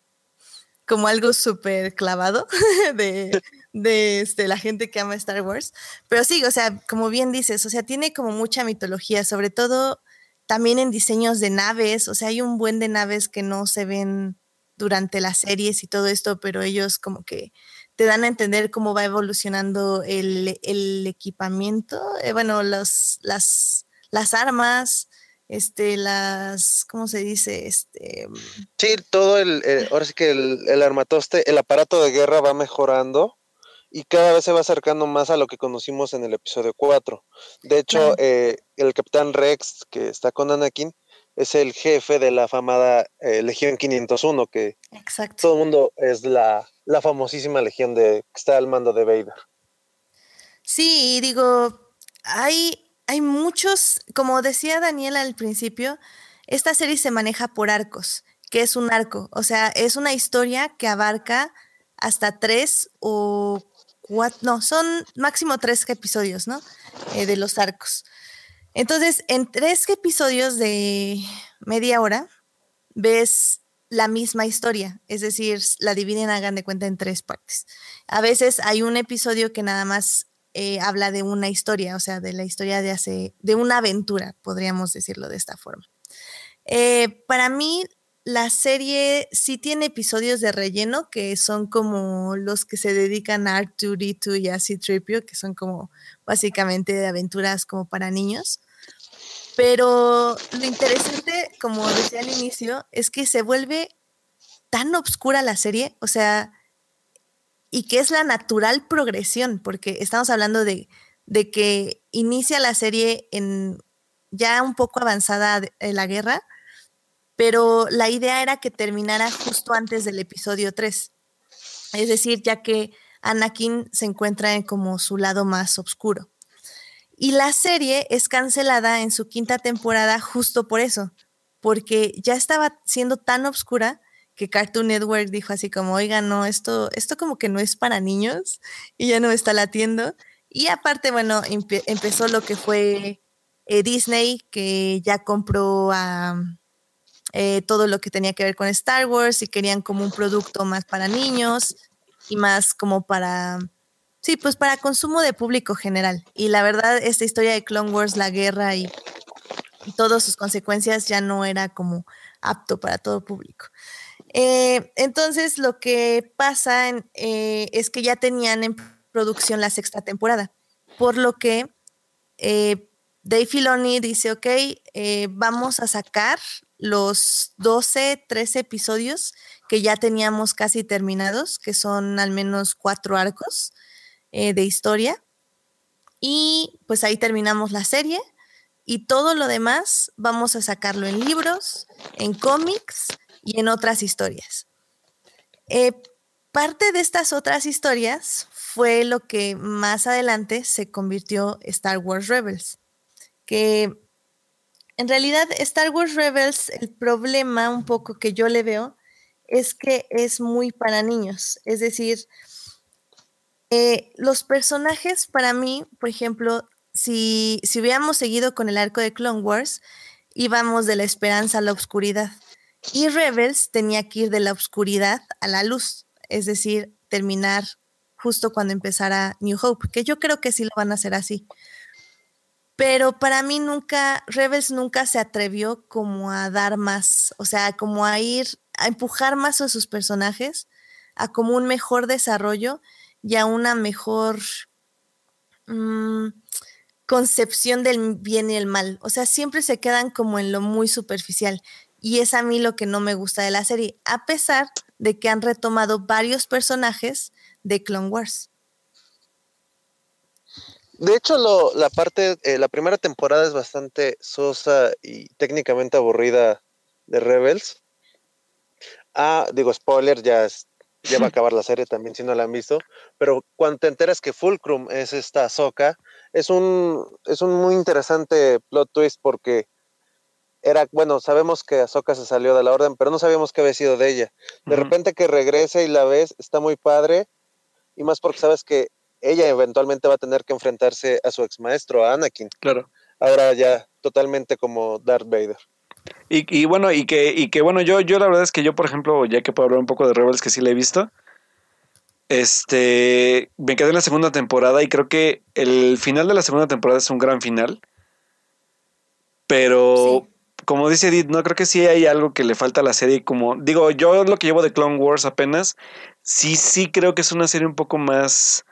como algo súper clavado de, de este, la gente que ama Star Wars. Pero sí, o sea, como bien dices, o sea, tiene como mucha mitología, sobre todo también en diseños de naves. O sea, hay un buen de naves que no se ven durante las series y todo esto, pero ellos como que te dan a entender cómo va evolucionando el, equipamiento, eh, bueno, las, las armas, este, las, ¿cómo se dice? Este, sí, todo el, ahora sí que el, armatoste, el aparato de guerra va mejorando y cada vez se va acercando más a lo que conocimos en el episodio 4. De hecho, eh, el capitán Rex, que está con Anakin, es el jefe de la famada eh, Legión 501, que todo el mundo es la, la famosísima legión de, que está al mando de Vader. Sí, digo, hay, hay muchos, como decía Daniel al principio, esta serie se maneja por arcos, que es un arco, o sea, es una historia que abarca hasta tres o no, son máximo tres episodios, ¿no? Eh, de los arcos. Entonces, en tres episodios de media hora, ves la misma historia, es decir, la dividen, hagan de cuenta, en tres partes. A veces hay un episodio que nada más eh, habla de una historia, o sea, de la historia de hace, de una aventura, podríamos decirlo de esta forma. Eh, para mí, la serie sí tiene episodios de relleno que son como los que se dedican a Arturito y a C-Tripio, que son como básicamente de aventuras como para niños. Pero lo interesante, como decía al inicio, es que se vuelve tan obscura la serie, o sea, y que es la natural progresión, porque estamos hablando de, que inicia la serie en ya un poco avanzada de la guerra, pero la idea era que terminara justo antes del episodio 3. Es decir, ya que Anakin se encuentra en como su lado más oscuro. Y la serie es cancelada en su quinta temporada justo por eso, porque ya estaba siendo tan oscura que Cartoon Network dijo así como, oiga, no, esto, esto como que no es para niños y ya no está latiendo. Y aparte, bueno, empezó lo que fue eh, Disney, que ya compró a, eh, todo lo que tenía que ver con Star Wars y querían como un producto más para niños y más como para Sí, pues para consumo de público general. Y la verdad, esta historia de Clone Wars, la guerra y, todas sus consecuencias ya no era como apto para todo público. Eh, entonces, lo que pasa eh, es que ya tenían en producción la sexta temporada, por lo que Dave Filoni dice, ok, vamos a sacar los 12, 13 episodios que ya teníamos casi terminados, que son al menos cuatro arcos de historia. Y pues ahí terminamos la serie y todo lo demás vamos a sacarlo en libros, en cómics y en otras historias. Eh, parte de estas otras historias fue lo que más adelante se convirtió Star Wars Rebels, que en realidad Star Wars Rebels, el problema un poco que yo le veo es que es muy para niños, es decir, eh, los personajes para mí, por ejemplo, si, si hubiéramos seguido con el arco de Clone Wars, íbamos de la esperanza a la oscuridad. Y Rebels tenía que ir de la oscuridad a la luz, es decir, terminar justo cuando empezara New Hope, que yo creo que sí lo van a hacer así. Pero para mí nunca, Rebels nunca se atrevió como a dar más, o sea, como a ir, a empujar más a sus personajes, a como un mejor desarrollo y a una mejor... Mm, concepción del bien y el mal. O sea, siempre se quedan como en lo muy superficial. Y es a mí lo que no me gusta de la serie, a pesar de que han retomado varios personajes de Clone Wars. De hecho, lo, la parte, eh, la primera temporada es bastante sosa y técnicamente aburrida de Rebels. Ah, digo, spoiler, ya, ya va a acabar la serie también si no la han visto. Pero cuando te enteras que Fulcrum es esta soca, es un, es un muy interesante plot twist porque era, bueno, sabemos que Ahsoka se salió de la orden, pero no sabíamos qué había sido de ella. De repente que regrese y la ves, está muy padre, y más porque sabes que ella eventualmente va a tener que enfrentarse a su ex maestro, a Anakin. Claro. Ahora ya totalmente como Darth Vader. Y, y bueno, y que, y que bueno, yo, yo la verdad es que yo, por ejemplo, ya que puedo hablar un poco de Rebels, que sí la he visto, este, me quedé en la segunda temporada y creo que el final de la segunda temporada es un gran final. Pero, como dice Edith, no creo que sí hay algo que le falta a la serie. Como digo, yo lo que llevo de Clone Wars apenas, sí, sí creo que es una serie un poco más,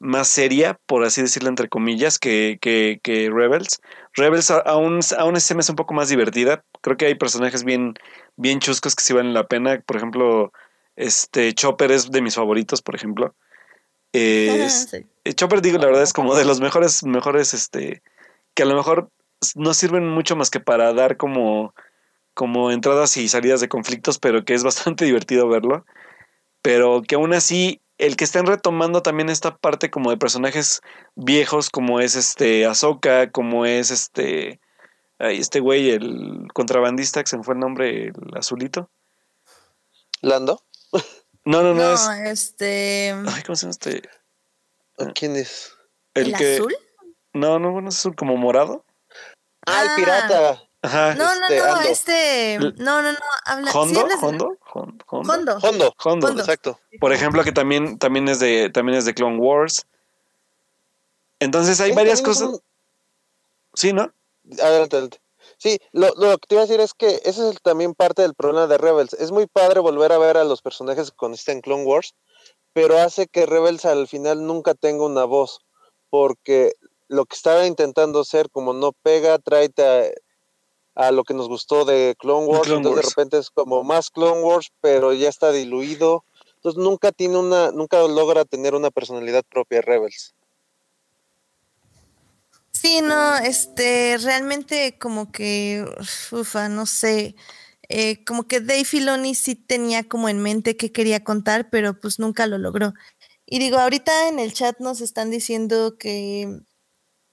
más seria, por así decirlo, entre comillas, que, que, que Rebels. Rebels aún, aún se me hace un poco más divertida. Creo que hay personajes bien, bien chuscos que sí valen la pena. Por ejemplo, este, Chopper es de mis favoritos, por ejemplo. Eh, Chopper, digo, la verdad es como de los mejores, mejores, este, que a lo mejor no sirven mucho más que para dar como, como entradas y salidas de conflictos, pero que es bastante divertido verlo. Pero que aún así, el que estén retomando también esta parte como de personajes viejos, como es este Ahsoka, como es este, este güey, el contrabandista, que se me fue el nombre, el azulito. Lando. No, no, no, es. este. Ay, ¿cómo se llama este? ¿Quién es? ¿El, azul? No, no, bueno, es azul como morado. Ah, el pirata. Ajá. No, no, Este, no, Ando. este. No, no, no. Habla, ¿sí ¿Hondo? hablas de- ¿Hondo? ¿Hondo? ¿Hondo? Hondo. Hondo. Exacto. Por ejemplo, que también, también es de, también es de Clone Wars. Entonces hay Sí, varias cosas. Sí, ¿no? Adelante, adelante. Sí, lo, lo que te iba a decir es que ese es el- también parte del problema de Rebels. Es muy padre volver a ver a los personajes que conociste en Clone Wars, pero hace que Rebels al final nunca tenga una voz, porque lo que estaba intentando ser, como no pega, tráete a, lo que nos gustó de Clone Wars, Clone entonces Wars. de repente es como más Clone Wars, pero ya está diluido. Entonces nunca tiene una, nunca logra tener una personalidad propia Rebels. Sí, no, este, realmente como que, ufa, no sé, eh, como que Dave Filoni sí tenía como en mente qué quería contar, pero pues nunca lo logró. Y digo, ahorita en el chat nos están diciendo que,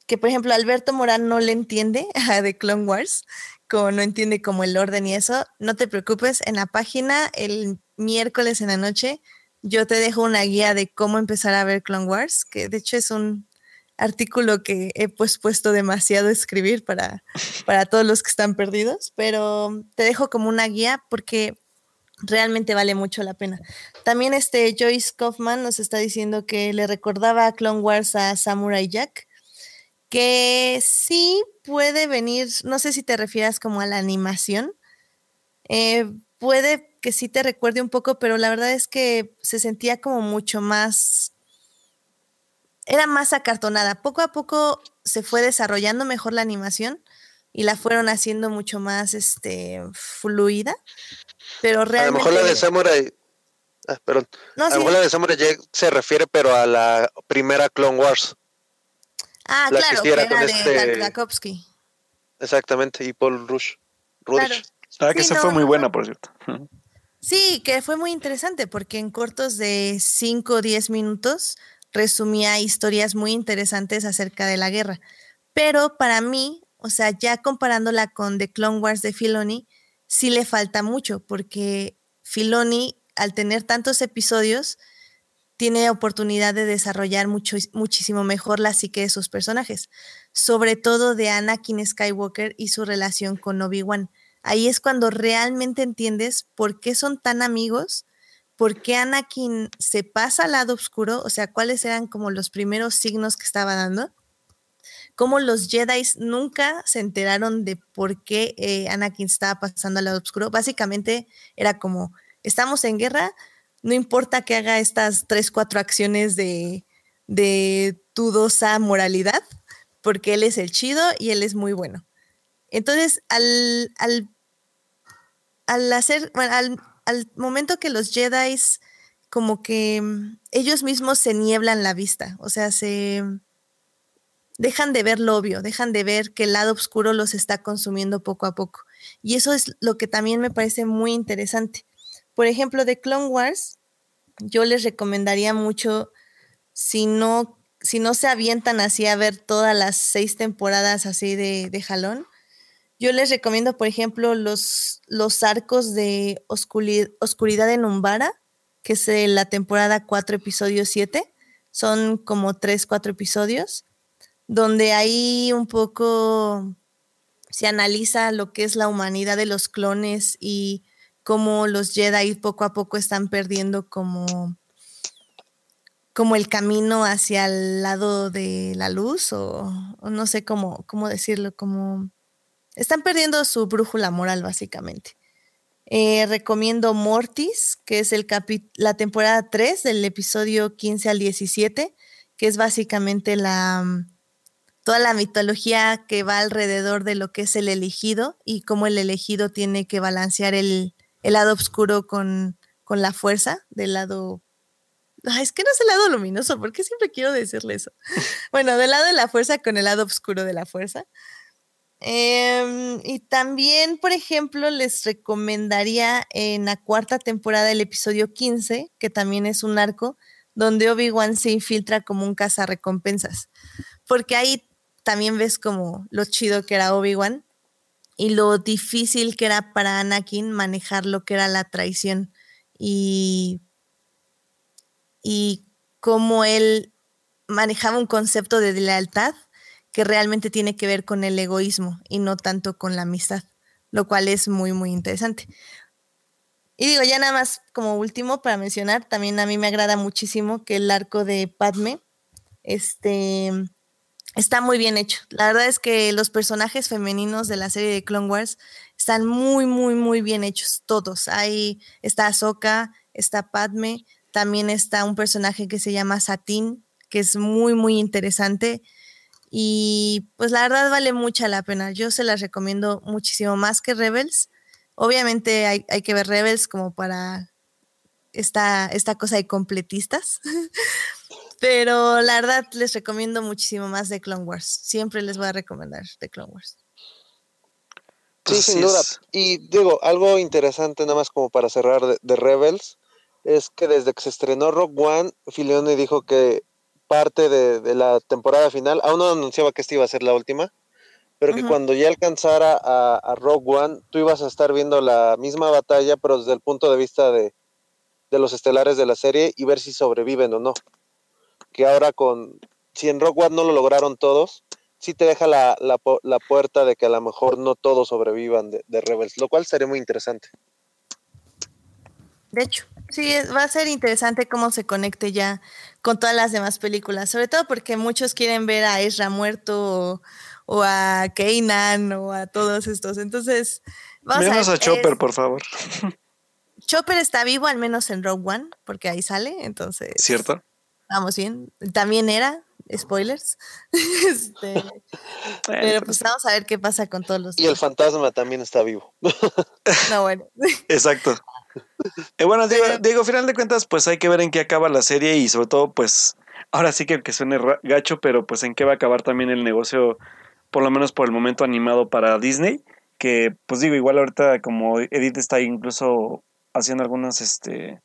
que por ejemplo, Alberto Morán no le entiende The Clone Wars, como no entiende como el orden y eso. No te preocupes, en la página el miércoles en la noche yo te dejo una guía de cómo empezar a ver Clone Wars, que de hecho es un artículo que he pues puesto demasiado a escribir para, para todos los que están perdidos, pero te dejo como una guía porque realmente vale mucho la pena. También este Joyce Kaufman nos está diciendo que le recordaba a Clone Wars a Samurai Jack, que sí puede venir, no sé si te refieras como a la animación, eh, puede que sí te recuerde un poco, pero la verdad es que se sentía como mucho más era más acartonada. Poco a poco se fue desarrollando mejor la animación y la fueron haciendo mucho más este, fluida. Pero realmente. A lo mejor la de Samurai. Ah, perdón. a lo mejor la de Samurai se refiere, pero a la primera Clone Wars. Ah, claro, que era de este... Exactamente, y Paul Rush. Claro. Ah, que se fue muy buena, por cierto. Sí, que fue muy interesante porque en cortos de 5 o 10 minutos resumía historias muy interesantes acerca de la guerra. Pero para mí, o sea, ya comparándola con The Clone Wars de Filoni, sí le falta mucho porque Filoni, al tener tantos episodios, tiene oportunidad de desarrollar mucho, muchísimo mejor la psique de sus personajes, sobre todo de Anakin Skywalker y su relación con Obi-Wan. Ahí es cuando realmente entiendes por qué son tan amigos, por qué Anakin se pasa al lado oscuro, o sea, cuáles eran como los primeros signos que estaba dando, cómo los Jedi nunca se enteraron de por qué eh, Anakin estaba pasando al lado oscuro. Básicamente era como, estamos en guerra, no importa que haga estas tres, cuatro acciones de, dudosa moralidad, porque él es el chido y él es muy bueno. Entonces, al, al, al hacer, al, al, momento que los Jedi como que ellos mismos se nieblan la vista, o sea, se dejan de ver lo obvio, dejan de ver que el lado oscuro los está consumiendo poco a poco. Y eso es lo que también me parece muy interesante. Por ejemplo, de Clone Wars, yo les recomendaría mucho, si no, si no se avientan así a ver todas las seis temporadas así de, jalón, yo les recomiendo, por ejemplo, los, los arcos de Oscuridad en Umbara, que es la temporada 4, episodio 7. Son como 3, 4 episodios, donde ahí un poco se analiza lo que es la humanidad de los clones y cómo los Jedi poco a poco están perdiendo como, como el camino hacia el lado de la luz o, no sé cómo, cómo decirlo, como están perdiendo su brújula moral básicamente. Eh, recomiendo Mortis, que es el la temporada 3 del episodio 15 al 17, que es básicamente la, toda la mitología que va alrededor de lo que es el elegido y cómo el elegido tiene que balancear el, el lado oscuro con, la fuerza del lado... es que no es el lado luminoso, porque siempre quiero decirle eso. bueno, del lado de la fuerza con el lado oscuro de la fuerza. Em, y también, por ejemplo, les recomendaría en la cuarta temporada el episodio 15, que también es un arco, donde Obi-Wan se infiltra como un cazarrecompensas. Porque ahí también ves como lo chido que era Obi-Wan y lo difícil que era para Anakin manejar lo que era la traición y, y cómo él manejaba un concepto de lealtad que realmente tiene que ver con el egoísmo y no tanto con la amistad, lo cual es muy, muy interesante. Y digo, ya nada más como último para mencionar, también a mí me agrada muchísimo que el arco de Padme, este, está muy bien hecho. La verdad es que los personajes femeninos de la serie de Clone Wars están muy, muy, muy bien hechos, todos. Ahí está Ahsoka, está Padme, también está un personaje que se llama Satin, que es muy, muy interesante. Y pues la verdad vale mucha la pena. Yo se las recomiendo muchísimo más que Rebels. Obviamente hay, hay que ver Rebels como para esta, esta cosa de completistas. Pero la verdad les recomiendo muchísimo más de Clone Wars. Siempre les voy a recomendar de Clone Wars. Sí, sin duda. Y digo, algo interesante nada más como para cerrar de, Rebels, es que desde que se estrenó Rock One, Filoni dijo que parte de, la temporada final, aún no anunciaba que esta iba a ser la última, pero que cuando ya alcanzara a, a Rogue One, tú ibas a estar viendo la misma batalla, pero desde el punto de vista de, de los estelares de la serie y ver si sobreviven o no que ahora con, si en Rock One no lo lograron todos, sí te deja la, puerta de que a lo mejor no todos sobrevivan de, Rebels, lo cual sería muy interesante. De hecho, sí, va a ser interesante cómo se conecte ya con todas las demás películas, sobre todo porque muchos quieren ver a Ezra muerto o, a Kanan o a todos estos. Entonces, vamos a, a Chopper, por favor. Chopper está vivo, al menos en Rogue One, porque ahí sale, entonces. ¿Cierto? Vamos bien. También era, spoilers. Este, pero pues vamos a ver qué pasa con todos los. Y el fantasma también está vivo. no, bueno. Exacto. Eh, bueno, digo, digo, final de cuentas, pues hay que ver en qué acaba la serie y sobre todo, pues, ahora sí que que suene gacho, pero pues en qué va a acabar también el negocio, por lo menos por el momento animado para Disney, que pues digo, igual ahorita como Edith está incluso haciendo algunos este,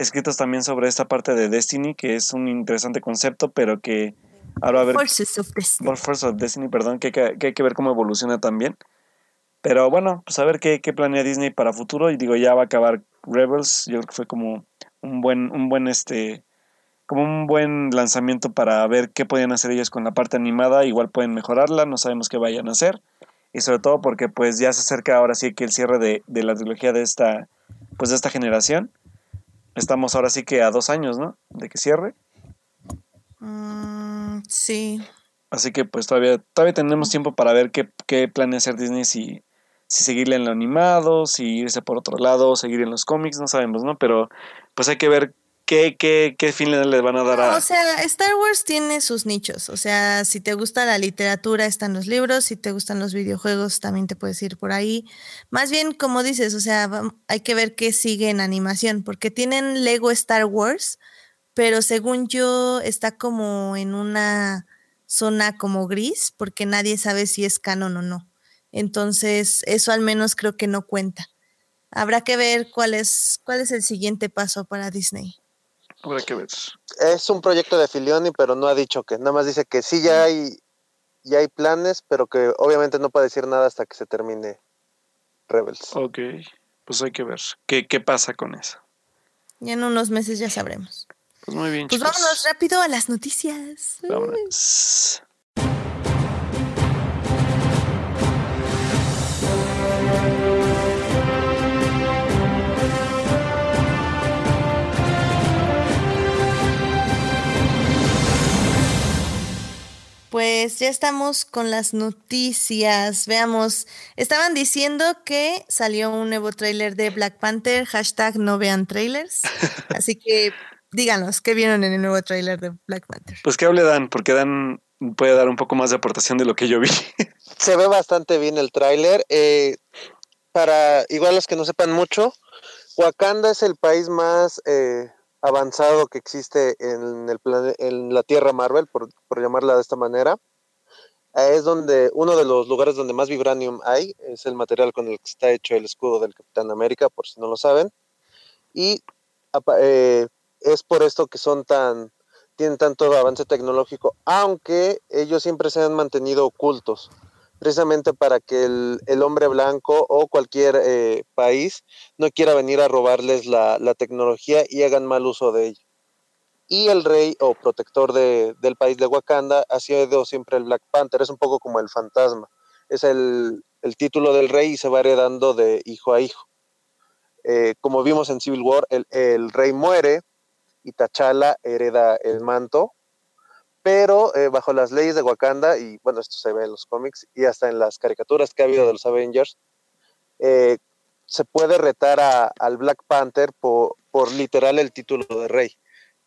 escritos también sobre esta parte de Destiny, que es un interesante concepto, pero que ahora a ver... Forces of Destiny. Forces of Destiny, perdón, que, que, hay que ver cómo evoluciona también. Pero bueno, pues a ver qué, qué planea Disney para futuro. Y digo, ya va a acabar Rebels. Yo creo que fue como un buen, un buen este, como un buen lanzamiento para ver qué podían hacer ellos con la parte animada. Igual pueden mejorarla, no sabemos qué vayan a hacer. Y sobre todo porque pues ya se acerca ahora sí que el cierre de, de la trilogía de esta, pues de esta generación. Estamos ahora sí que a dos años, ¿no? De que cierre. Mm, sí. Así que pues todavía, todavía tenemos tiempo para ver qué, qué planea hacer Disney si, si seguirle en lo animado, si irse por otro lado, seguir en los cómics, no sabemos, ¿no? Pero pues hay que ver qué, qué, qué fin le van a dar a... O sea, Star Wars tiene sus nichos, o sea, si te gusta la literatura están los libros, si te gustan los videojuegos también te puedes ir por ahí. Más bien, como dices, o sea, hay que ver qué sigue en animación, porque tienen Lego Star Wars, pero según yo está como en una zona como gris, porque nadie sabe si es canon o no. Entonces, eso al menos creo que no cuenta. Habrá que ver cuál es, cuál es el siguiente paso para Disney. Habrá que ver. Es un proyecto de Filioni, pero no ha dicho que. Nada más dice que sí ya hay, ya hay planes, pero que obviamente no puede decir nada hasta que se termine Rebels. Ok, pues hay que ver qué, qué pasa con eso. Ya en unos meses ya sabremos. Pues muy bien. Pues vámonos rápido a las noticias. Vámonos. Pues ya estamos con las noticias. Veamos, estaban diciendo que salió un nuevo tráiler de Black Panther, hashtag no vean trailers. Así que díganos, ¿qué vieron en el nuevo tráiler de Black Panther? Pues que hable Dan, porque Dan puede dar un poco más de aportación de lo que yo vi. Se ve bastante bien el tráiler. Eh, para igual los que no sepan mucho, Wakanda es el país más eh, avanzado que existe en, el en la Tierra Marvel, por, llamarla de esta manera. Eh, es donde uno de los lugares donde más vibranium hay, es el material con el que está hecho el escudo del Capitán América, por si no lo saben. Y eh, es por esto que son tan, tienen tanto avance tecnológico, aunque ellos siempre se han mantenido ocultos precisamente para que el, hombre blanco o cualquier eh, país no quiera venir a robarles la, tecnología y hagan mal uso de ella. Y el rey o protector del país de Wakanda ha sido siempre el Black Panther, es un poco como el fantasma, es el, título del rey y se va heredando de hijo a hijo. Eh, como vimos en Civil War, el, el rey muere y T'Challa hereda el manto pero eh, bajo las leyes de Wakanda, y bueno, esto se ve en los cómics y hasta en las caricaturas que ha habido de los Avengers, eh, se puede retar al Black Panther por, literal el título de rey.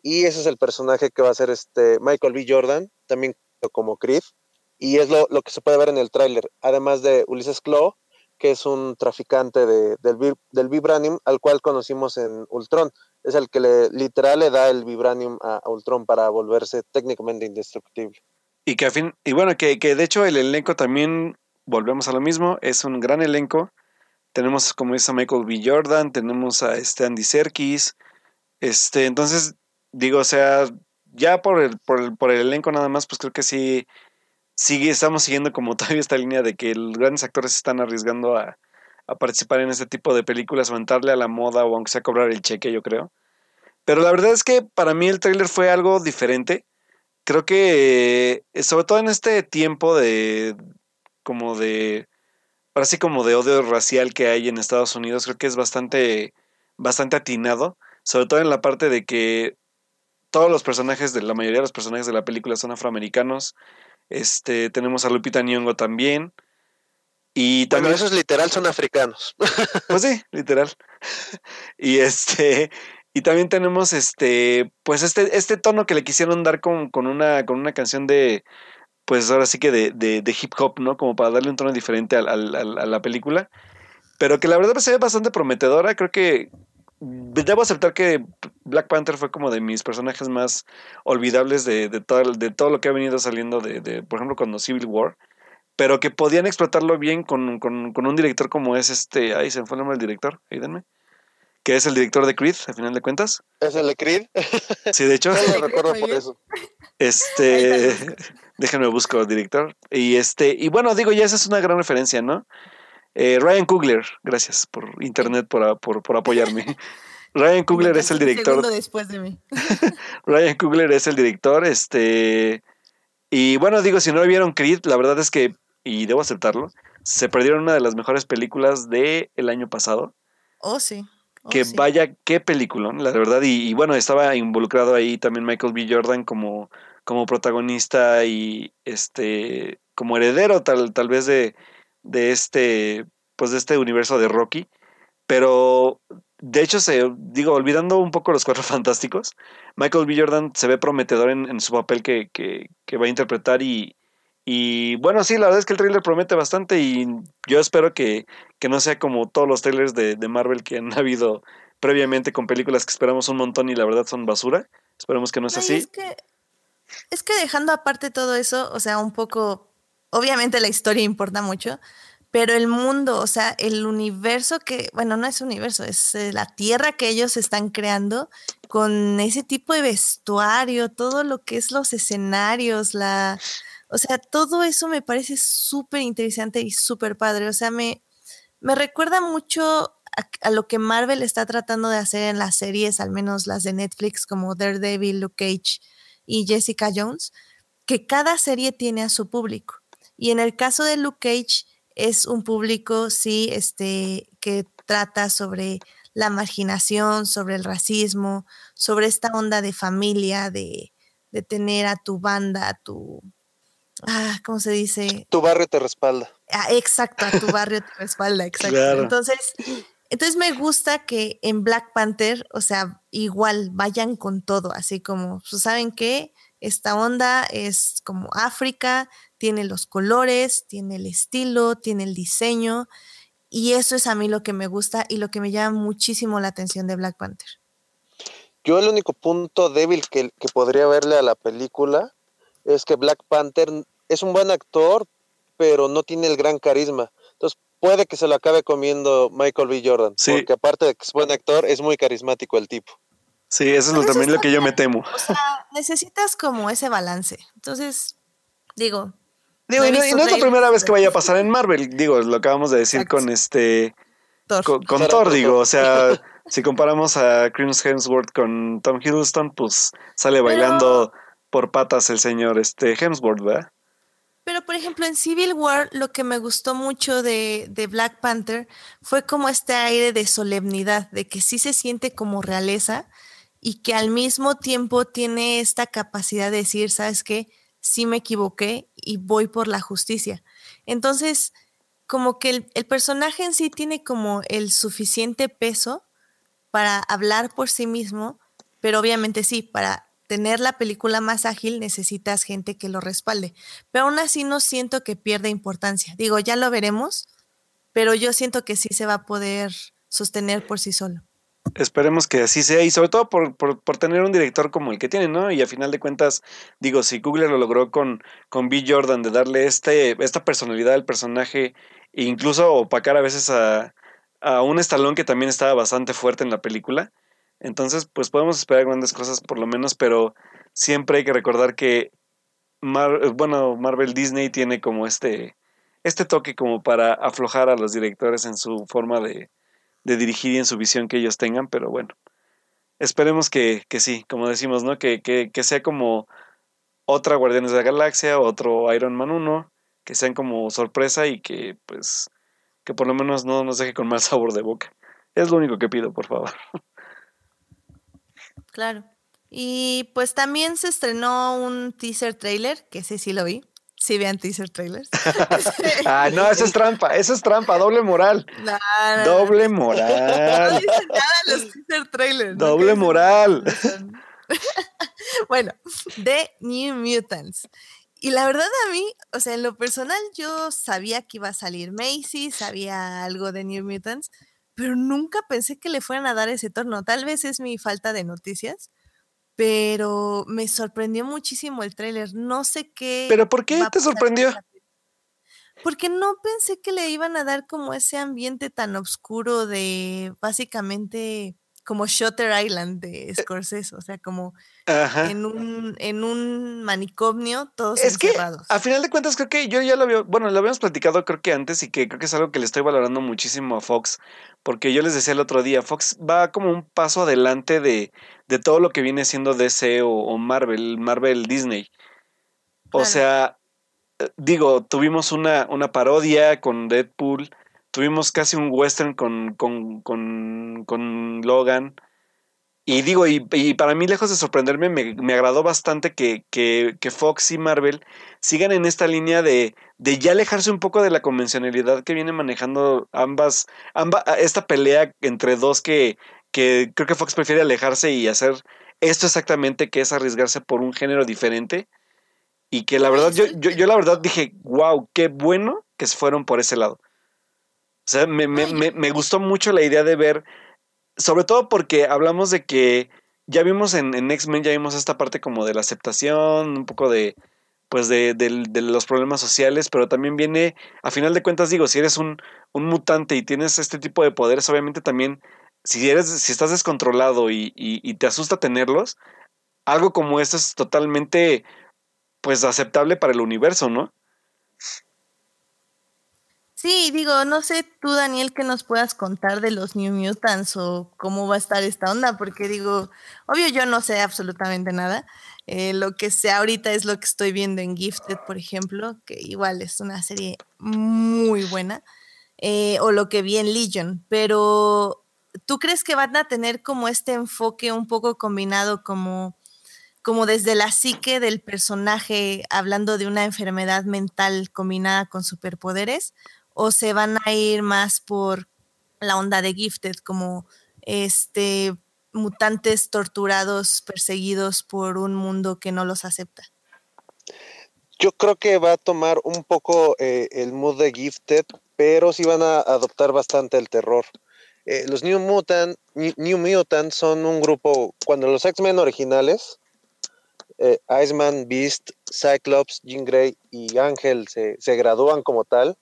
Y ese es el personaje que va a ser este Michael B. Jordan, también como Creed, y es lo, que se puede ver en el tráiler, además de Ulysses Claw, que es un traficante de, del, del Vibranium, al cual conocimos en Ultron es el que le, literal le da el vibranium a, Ultron para volverse técnicamente indestructible. Y que a fin, y bueno, que, de hecho el elenco también, volvemos a lo mismo, es un gran elenco. Tenemos, como dice Michael B. Jordan, tenemos a este Andy Serkis. Este, entonces, digo, o sea, ya por el, por el, por el elenco nada más, pues creo que sí, sigue, estamos siguiendo como todavía esta línea de que los grandes actores están arriesgando a, a participar en este tipo de películas o entrarle a la moda o aunque sea cobrar el cheque, yo creo. Pero la verdad es que para mí el tráiler fue algo diferente. Creo que, eh, sobre todo en este tiempo de, como de, ahora sí como de odio racial que hay en Estados Unidos, creo que es bastante, bastante atinado. Sobre todo en la parte de que todos los personajes, de la mayoría de los personajes de la película son afroamericanos. Este, tenemos a Lupita Nyong'o también. Y también. Bueno, esos literal son africanos. Pues sí, literal. Y este. Y también tenemos este, pues este, este tono que le quisieron dar con, con, una, con una canción de, pues ahora sí que de, de, hip hop, ¿no? Como para darle un tono diferente a, a, la película. Pero que la verdad se ve bastante prometedora. Creo que debo aceptar que Black Panther fue como de mis personajes más olvidables de, de, todo, de todo lo que ha venido saliendo de, de, por ejemplo, cuando Civil War. Pero que podían explotarlo bien con, con, con un director como es este. Ay, se me fue el nombre del director. Ayúdenme que es el director de Creed, al final de cuentas. ¿Es el de Creed? Sí, de hecho. lo recuerdo por eso. Este, déjenme buscar el director. Y este, y bueno, digo, ya esa es una gran referencia, ¿no? Eh, Ryan Coogler, gracias por internet, por, por, apoyarme. Ryan Coogler es el director. después de mí. Ryan Coogler es el director, este. Y bueno, digo, si no vieron Creed, la verdad es que, y debo aceptarlo, se perdieron una de las mejores películas del el año pasado. Oh, sí. Oh, que vaya, qué película, la verdad. Y, bueno, estaba involucrado ahí también Michael B. Jordan como, como protagonista y este como heredero tal, tal vez de, de este pues de este universo de Rocky. Pero de hecho, se, digo, olvidando un poco los cuatro fantásticos, Michael B. Jordan se ve prometedor en, su papel que, que, que, va a interpretar y, y bueno, sí, la verdad es que el trailer promete bastante y yo espero que, que no sea como todos los trailers de, de, Marvel que han habido previamente con películas que esperamos un montón y la verdad son basura. Esperemos que no sea así. Es que, es que dejando aparte todo eso, o sea, un poco, obviamente la historia importa mucho, pero el mundo, o sea, el universo que, bueno, no es universo, es eh, la tierra que ellos están creando con ese tipo de vestuario, todo lo que es los escenarios, la o sea, todo eso me parece súper interesante y súper padre. O sea, me, me recuerda mucho a, lo que Marvel está tratando de hacer en las series, al menos las de Netflix, como Daredevil, Luke Cage y Jessica Jones, que cada serie tiene a su público. Y en el caso de Luke Cage, es un público, sí, este, que trata sobre la marginación, sobre el racismo, sobre esta onda de familia, de, de tener a tu banda, a tu, ah, ¿cómo se dice? Tu barrio te respalda. Ah, exacto, a tu barrio te respalda, exacto. Entonces, entonces me gusta que en Black Panther, o sea, igual vayan con todo, así como, pues, ¿saben qué? Esta onda es como África, tiene los colores, tiene el estilo, tiene el diseño, y eso es a mí lo que me gusta y lo que me llama muchísimo la atención de Black Panther. Yo el único punto débil que, que podría verle a la película es que Black Panther es un buen actor, pero no tiene el gran carisma. Entonces puede que se lo acabe comiendo Michael B. Jordan. Porque aparte de que es buen actor, es muy carismático el tipo. Sí, eso es también lo que yo me temo. O sea, necesitas como ese balance. Entonces, digo. Digo, y no, es la primera vez que vaya a pasar en Marvel. Digo, lo acabamos de decir con este. Con, Thor, digo. O sea, si comparamos a Chris Hemsworth con Tom Hiddleston, pues sale bailando por patas el señor este Hemsworth, ¿verdad? Pero, por ejemplo, en Civil War, lo que me gustó mucho de, de, Black Panther fue como este aire de solemnidad, de que sí se siente como realeza y que al mismo tiempo tiene esta capacidad de decir, ¿sabes qué? Sí me equivoqué y voy por la justicia. Entonces, como que el, el personaje en sí tiene como el suficiente peso para hablar por sí mismo, pero obviamente sí, para tener la película más ágil necesitas gente que lo respalde. Pero aún así no siento que pierda importancia. Digo, ya lo veremos, pero yo siento que sí se va a poder sostener por sí solo. Esperemos que así sea y sobre todo por, tener un director como el que tiene, ¿no? Y a final de cuentas, digo, si Google lo logró con, con B. Jordan de darle este, esta personalidad al personaje e incluso opacar a veces a, a un estalón que también estaba bastante fuerte en la película, entonces, pues podemos esperar grandes cosas por lo menos, pero siempre hay que recordar que bueno, Marvel Disney tiene como este, este toque como para aflojar a los directores en su forma de, de dirigir y en su visión que ellos tengan, pero bueno, esperemos que, que sí, como decimos, ¿no? Que, que, que, sea como otra Guardianes de la Galaxia, otro Iron Man 1, que sean como sorpresa y que pues que por lo menos no nos deje con mal sabor de boca. Es lo único que pido, por favor. Claro. Y pues también se estrenó un teaser trailer, que sí, sí lo vi. Sí vean teaser trailers. ah, no, eso es trampa, eso es trampa, doble moral. Doble moral. No dicen nada los teaser trailers. Doble moral. bueno, de New Mutants. Y la verdad a mí, o sea, en lo personal yo sabía que iba a salir Macy, sabía algo de New Mutants, pero nunca pensé que le fueran a dar ese torno. Tal vez es mi falta de noticias, pero me sorprendió muchísimo el tráiler. No sé qué. ¿Pero por qué te sorprendió? Porque no pensé que le iban a dar como ese ambiente tan oscuro de básicamente como Shutter Island de eh Scorsese, o sea, como en un en un manicomio todos es encerrados. Que, a final de cuentas creo que yo ya lo había, bueno, lo habíamos platicado creo que antes y que creo que es algo que le estoy valorando muchísimo a Fox, porque yo les decía el otro día, Fox va como un paso adelante de, de todo lo que viene siendo DC o, Marvel, Marvel Disney. O sea, eh, digo, tuvimos una, una parodia con Deadpool, tuvimos casi un western con, con, con, con Logan. Y digo, y, para mí, lejos de sorprenderme, me, agradó bastante que, que, que, Fox y Marvel sigan en esta línea de, de, ya alejarse un poco de la convencionalidad que viene manejando ambas, ambas esta pelea entre dos que, que creo que Fox prefiere alejarse y hacer esto exactamente, que es arriesgarse por un género diferente. Y que la verdad, yo, yo, yo la verdad dije, wow, qué bueno que se fueron por ese lado. O sea, me, me, me, me, gustó mucho la idea de ver, sobre todo porque hablamos de que ya vimos en, en X-Men, ya vimos esta parte como de la aceptación, un poco de, pues de, de, los problemas sociales, pero también viene, a final de cuentas digo, si eres un, un mutante y tienes este tipo de poderes, obviamente también, si, eres, si estás descontrolado y, y, te asusta tenerlos, algo como esto es totalmente, pues, aceptable para el universo, ¿no? Sí, digo, no sé tú, Daniel, que nos puedas contar de los New Mutants o cómo va a estar esta onda, porque digo, obvio yo no sé absolutamente nada. Eh, lo que sé ahorita es lo que estoy viendo en Gifted, por ejemplo, que igual es una serie muy buena, eh, o lo que vi en Legion, pero ¿tú crees que van a tener como este enfoque un poco combinado como como desde la psique del personaje, hablando de una enfermedad mental combinada con superpoderes, o se van a ir más por la onda de Gifted, como este mutantes torturados, perseguidos por un mundo que no los acepta. Yo creo que va a tomar un poco eh, el mood de Gifted, pero sí van a adoptar bastante el terror. Eh, los New Mutant, New, Mutant son un grupo, cuando los X-Men originales, eh, Iceman, Beast, Cyclops, Jean Grey y Ángel se, se gradúan como tal,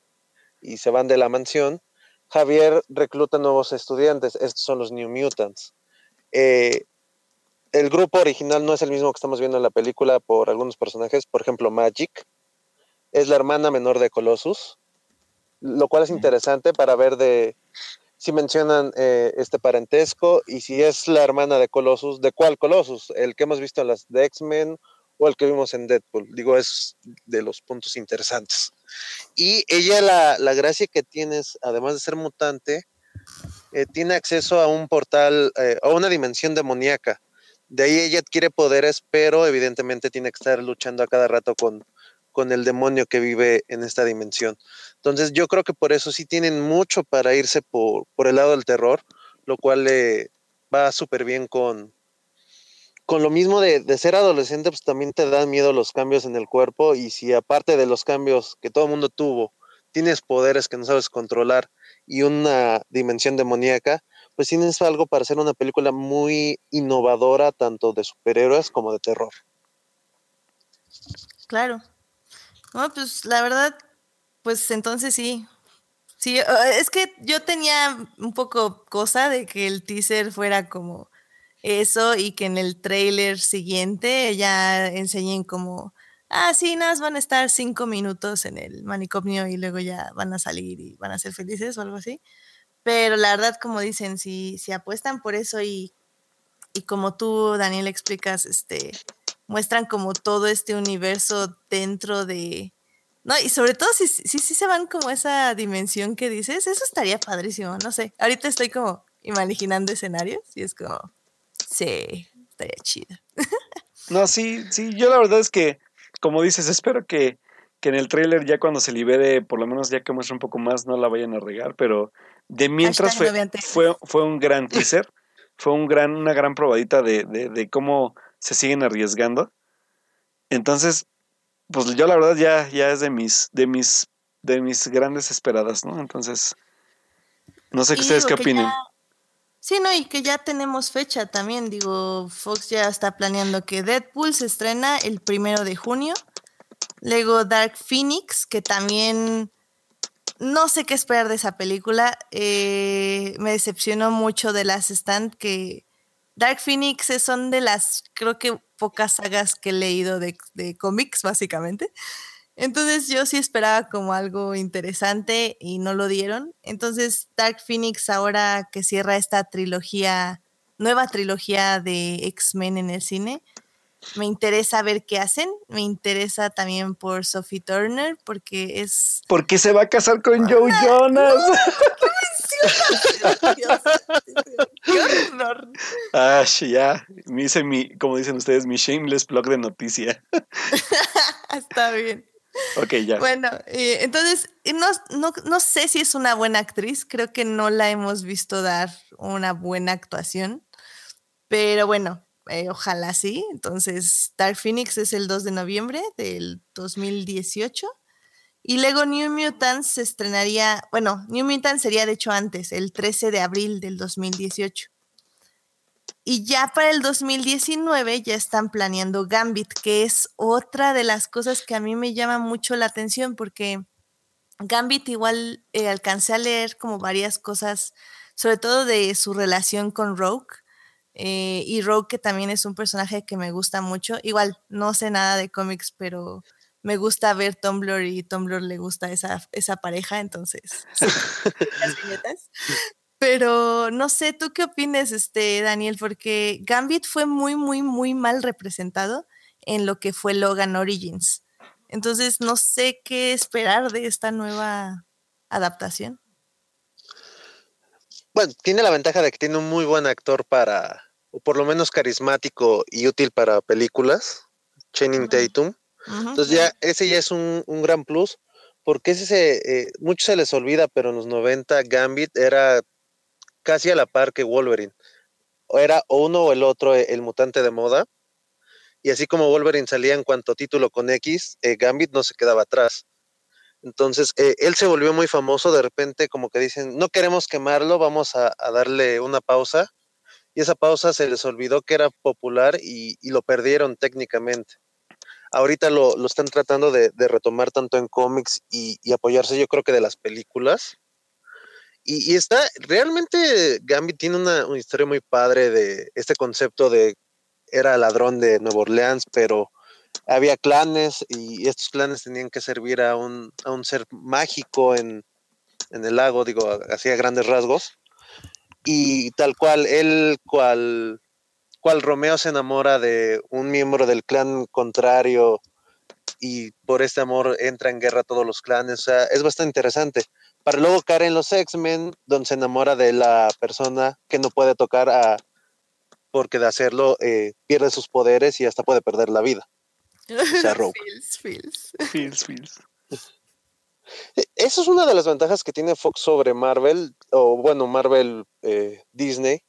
y se van de la mansión, Javier recluta nuevos estudiantes. Estos son los New Mutants. Eh, el grupo original no es el mismo que estamos viendo en la película por algunos personajes. Por ejemplo, Magic es la hermana menor de Colossus, lo cual es interesante para ver de si mencionan eh, este parentesco y si es la hermana de Colossus, ¿de cuál Colossus? ¿El que hemos visto en las X-Men o el que vimos en Deadpool? Digo, es de los puntos interesantes. Y ella, la, la gracia que tiene además de ser mutante, eh, tiene acceso a un portal, eh, a una dimensión demoníaca. De ahí ella adquiere poderes, pero evidentemente tiene que estar luchando a cada rato con, con el demonio que vive en esta dimensión. Entonces yo creo que por eso sí tienen mucho para irse por, el lado del terror, lo cual le va súper bien con, con lo mismo de, ser adolescente, pues también te dan miedo los cambios en el cuerpo y si aparte de los cambios que todo el mundo tuvo, tienes poderes que no sabes controlar y una dimensión demoníaca, pues tienes algo para hacer una película muy innovadora, tanto de superhéroes como de terror. Claro. No, pues la verdad, pues entonces sí. Sí, es que yo tenía un poco cosa de que el teaser fuera como eso y que en el trailer siguiente ya enseñen como, ah, sí, nada, van a estar cinco minutos en el manicomio y luego ya van a salir y van a ser felices o algo así. Pero la verdad, como dicen, si, si apuestan por eso y, y como tú, Daniel, explicas, este, muestran como todo este universo dentro de... No, y sobre todo si, si, si se van como esa dimensión que dices, eso estaría padrísimo, no sé. Ahorita estoy como imaginando escenarios y es como, Sí, estaría chido. no, sí, sí, yo la verdad es que, como dices, espero que, que en el tráiler ya cuando se libere, por lo menos ya que muestre un poco más, no la vayan a regar, pero de mientras fue, fue, fue, un gran teaser. fue un gran, una gran probadita de, de, de cómo se siguen arriesgando. Entonces, pues yo la verdad ya, ya es de mis, de mis, de mis grandes esperadas, ¿no? Entonces, no sé qué ustedes qué opinen. Sí, no, y que ya tenemos fecha también. Digo, Fox ya está planeando que Deadpool se estrena el primero de junio. Luego Dark Phoenix, que también no sé qué esperar de esa película. Eh, me decepcionó mucho de las stand que Dark Phoenix son de las, creo que pocas sagas que he leído de, de cómics, básicamente. Entonces yo sí esperaba como algo interesante y no lo dieron. Entonces Dark Phoenix ahora que cierra esta trilogía, nueva trilogía de X-Men en el cine, me interesa ver qué hacen. Me interesa también por Sophie Turner porque es... Porque se va a casar con Joe Jonas. Ah, ya. Me hice mi, como dicen ustedes, mi shameless blog de noticia. Está bien. Ok, ya. Bueno, eh, entonces, no, no, no, sé si es una buena actriz, creo que no la hemos visto dar una buena actuación, pero bueno, eh, ojalá sí. Entonces, Dark Phoenix es el 2 de noviembre del 2018. Y luego New Mutants se estrenaría, bueno, New Mutants sería de hecho antes, el 13 de abril del 2018. Y ya para el 2019 ya están planeando Gambit, que es otra de las cosas que a mí me llama mucho la atención porque Gambit igual eh, alcancé a leer como varias cosas, sobre todo de su relación con Rogue. Eh, y Rogue que también es un personaje que me gusta mucho. Igual no sé nada de cómics, pero me gusta ver Tumblr y Tumblr le gusta esa, esa pareja, entonces las viñetas. Pero no sé, ¿tú qué opinas, este, Daniel? Porque Gambit fue muy, muy, muy mal representado en lo que fue Logan Origins. Entonces, no sé qué esperar de esta nueva adaptación. Bueno, tiene la ventaja de que tiene un muy buen actor para, o por lo menos carismático y útil para películas, Channing Tatum. Entonces ya ese ya es un, un gran plus, porque ese, eh, mucho se les olvida, pero en los 90 Gambit era casi a la par que Wolverine. O era o uno o el otro eh, el mutante de moda. Y así como Wolverine salía en cuanto título con X, eh, Gambit no se quedaba atrás. Entonces, eh, él se volvió muy famoso, de repente como que dicen, no queremos quemarlo, vamos a, darle una pausa. Y esa pausa se les olvidó que era popular y, lo perdieron técnicamente. Ahorita lo, están tratando de, retomar tanto en cómics y, apoyarse yo creo que de las películas. Y, está, realmente Gambit tiene una, historia muy padre de este concepto de era ladrón de Nueva Orleans, pero había clanes y estos clanes tenían que servir a un, a un ser mágico en, en, el lago, digo, hacía grandes rasgos. Y tal cual, él, cual, cual Romeo se enamora de un miembro del clan contrario y por este amor entra en guerra todos los clanes. O sea, es bastante interesante para luego caer en los X-Men, donde se enamora de la persona que no puede tocar a, porque de hacerlo eh, pierde sus poderes y hasta puede perder la vida. O sea, e, Eso es una de las ventajas que tiene Fox sobre Marvel, o bueno, Marvel eh, Disney,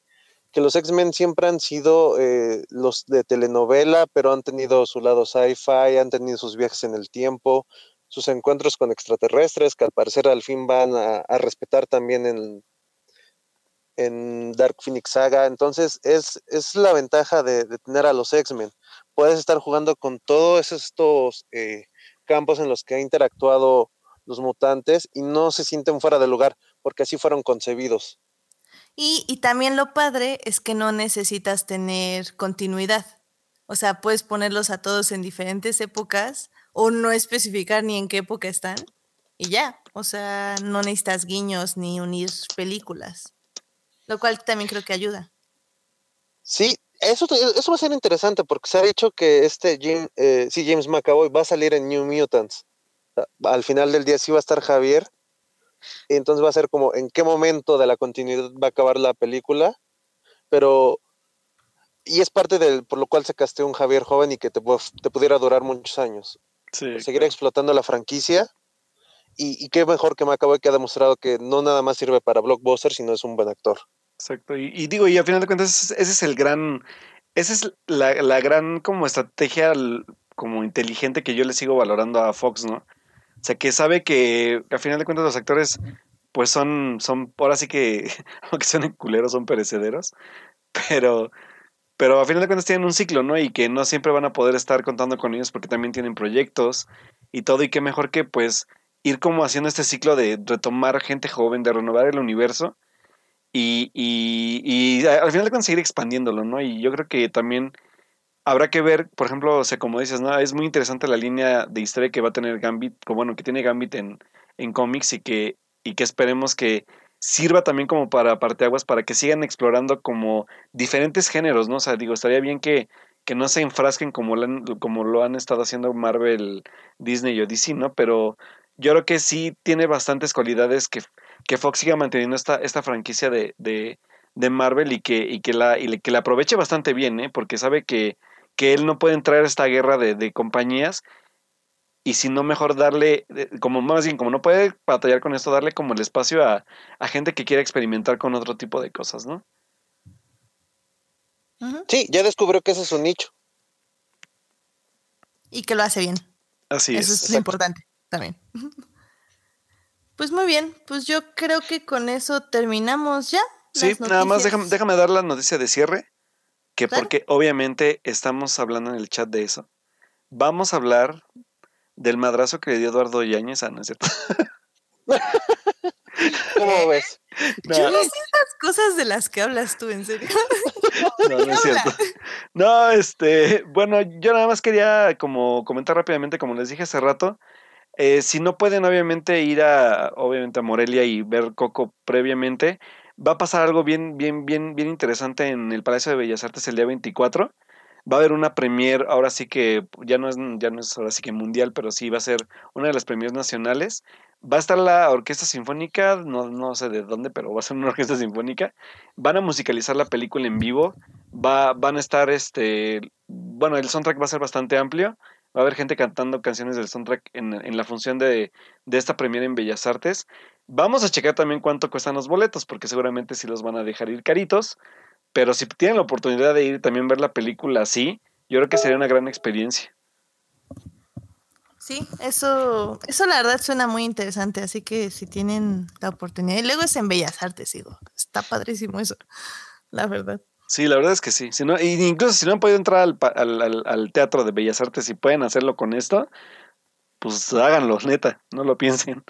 que los X-Men siempre han sido eh, los de telenovela, pero han tenido su lado sci-fi, han tenido sus viajes en el tiempo, sus encuentros con extraterrestres, que al parecer al fin van a, respetar también en, Dark Phoenix Saga. Entonces, es, es la ventaja de, tener a los X-Men. Puedes estar jugando con todos estos eh, campos en los que ha interactuado los mutantes y no se sienten fuera de lugar, porque así fueron concebidos. Y, también lo padre es que no necesitas tener continuidad. O sea, puedes ponerlos a todos en diferentes épocas o no especificar ni en qué época están y ya, o sea, no necesitas guiños ni unir películas, lo cual también creo que ayuda. Sí, eso, eso va a ser interesante porque se ha dicho que este Jim, eh, sí, James McAvoy va a salir en New Mutants. Al final del día sí va a estar Javier. Y entonces va a ser como en qué momento de la continuidad va a acabar la película. Pero y es parte del por lo cual se casteó un Javier joven y que te, te pudiera durar muchos años seguir explotando la franquicia. Y, qué mejor que McAvoy que ha demostrado que no nada más sirve para blockbuster, sino es un buen actor. Exacto. Y, y digo, y al final de cuentas, ese es el gran, esa es la, la gran como estrategia como inteligente que yo le sigo valorando a Fox, ¿no? O sea, que sabe que al final de cuentas los actores, pues son, son, ahora sí que, aunque suenen culeros, son perecederos, pero, pero a final de cuentas tienen un ciclo, ¿no? Y que no siempre van a poder estar contando con ellos porque también tienen proyectos y todo, y qué mejor que pues ir como haciendo este ciclo de retomar gente joven, de renovar el universo y, y, y al final de cuentas seguir expandiéndolo, ¿no? Y yo creo que también habrá que ver, por ejemplo, o sea, como dices, ¿no? Es muy interesante la línea de historia que va a tener Gambit, como bueno, que tiene Gambit en, en cómics y que, y que esperemos que sirva también como para parteaguas, para que sigan explorando como diferentes géneros, ¿no? O sea, digo, estaría bien que, que no se enfrasquen como lo, han, como lo han estado haciendo Marvel, Disney o DC, ¿no? Pero yo creo que sí tiene bastantes cualidades que, que Fox siga manteniendo esta, esta franquicia de, de, de Marvel y que, y que la, y que la aproveche bastante bien, ¿eh? Porque sabe que, que él no puede entrar a esta guerra de, de compañías y si no mejor darle, eh, como más bien, como no puede batallar con esto, darle como el espacio a, a gente que quiera experimentar con otro tipo de cosas, ¿no? Sí, ya descubrió que ese es su nicho. Y que lo hace bien. Así Eso es. es lo importante también. Pues muy bien, pues yo creo que con eso terminamos ya. Sí, nada más déjame, déjame dar la noticia de cierre, que Claro. porque obviamente estamos hablando en el chat de eso. Vamos a hablar del madrazo que le dio Eduardo Yáñez, ah, no es cierto. ¿Cómo ves? Yo No, no sé esas cosas de las que hablas tú, en serio. no, no es cierto. No, este, bueno, yo nada más quería como comentar rápidamente, como les dije hace rato, eh, si no pueden obviamente ir a, obviamente a Morelia y ver Coco previamente, va a pasar algo bien, bien, bien, bien interesante en el Palacio de Bellas Artes el día 24. Va a haber una premier, ahora sí que ya no es, ya no es ahora sí que mundial, pero sí va a ser una de las premiers nacionales. Va a estar la Orquesta Sinfónica, no, no sé de dónde, pero va a ser una orquesta sinfónica. Van a musicalizar la película en vivo. Va, van a estar, este, bueno, el soundtrack va a ser bastante amplio. Va a haber gente cantando canciones del soundtrack en, en la función de, de esta premiere en Bellas Artes. Vamos a checar también cuánto cuestan los boletos, porque seguramente sí los van a dejar ir caritos. Pero si tienen la oportunidad de ir también ver la película así, yo creo que sería una gran experiencia. Sí, eso, eso la verdad suena muy interesante, así que si tienen la oportunidad, y luego es en Bellas Artes, digo, está padrísimo eso, la verdad. Sí, la verdad es que sí. Si no, incluso si no han podido entrar al, al, al- al Teatro de Bellas Artes y pueden hacerlo con esto, pues háganlo, neta, no lo piensen.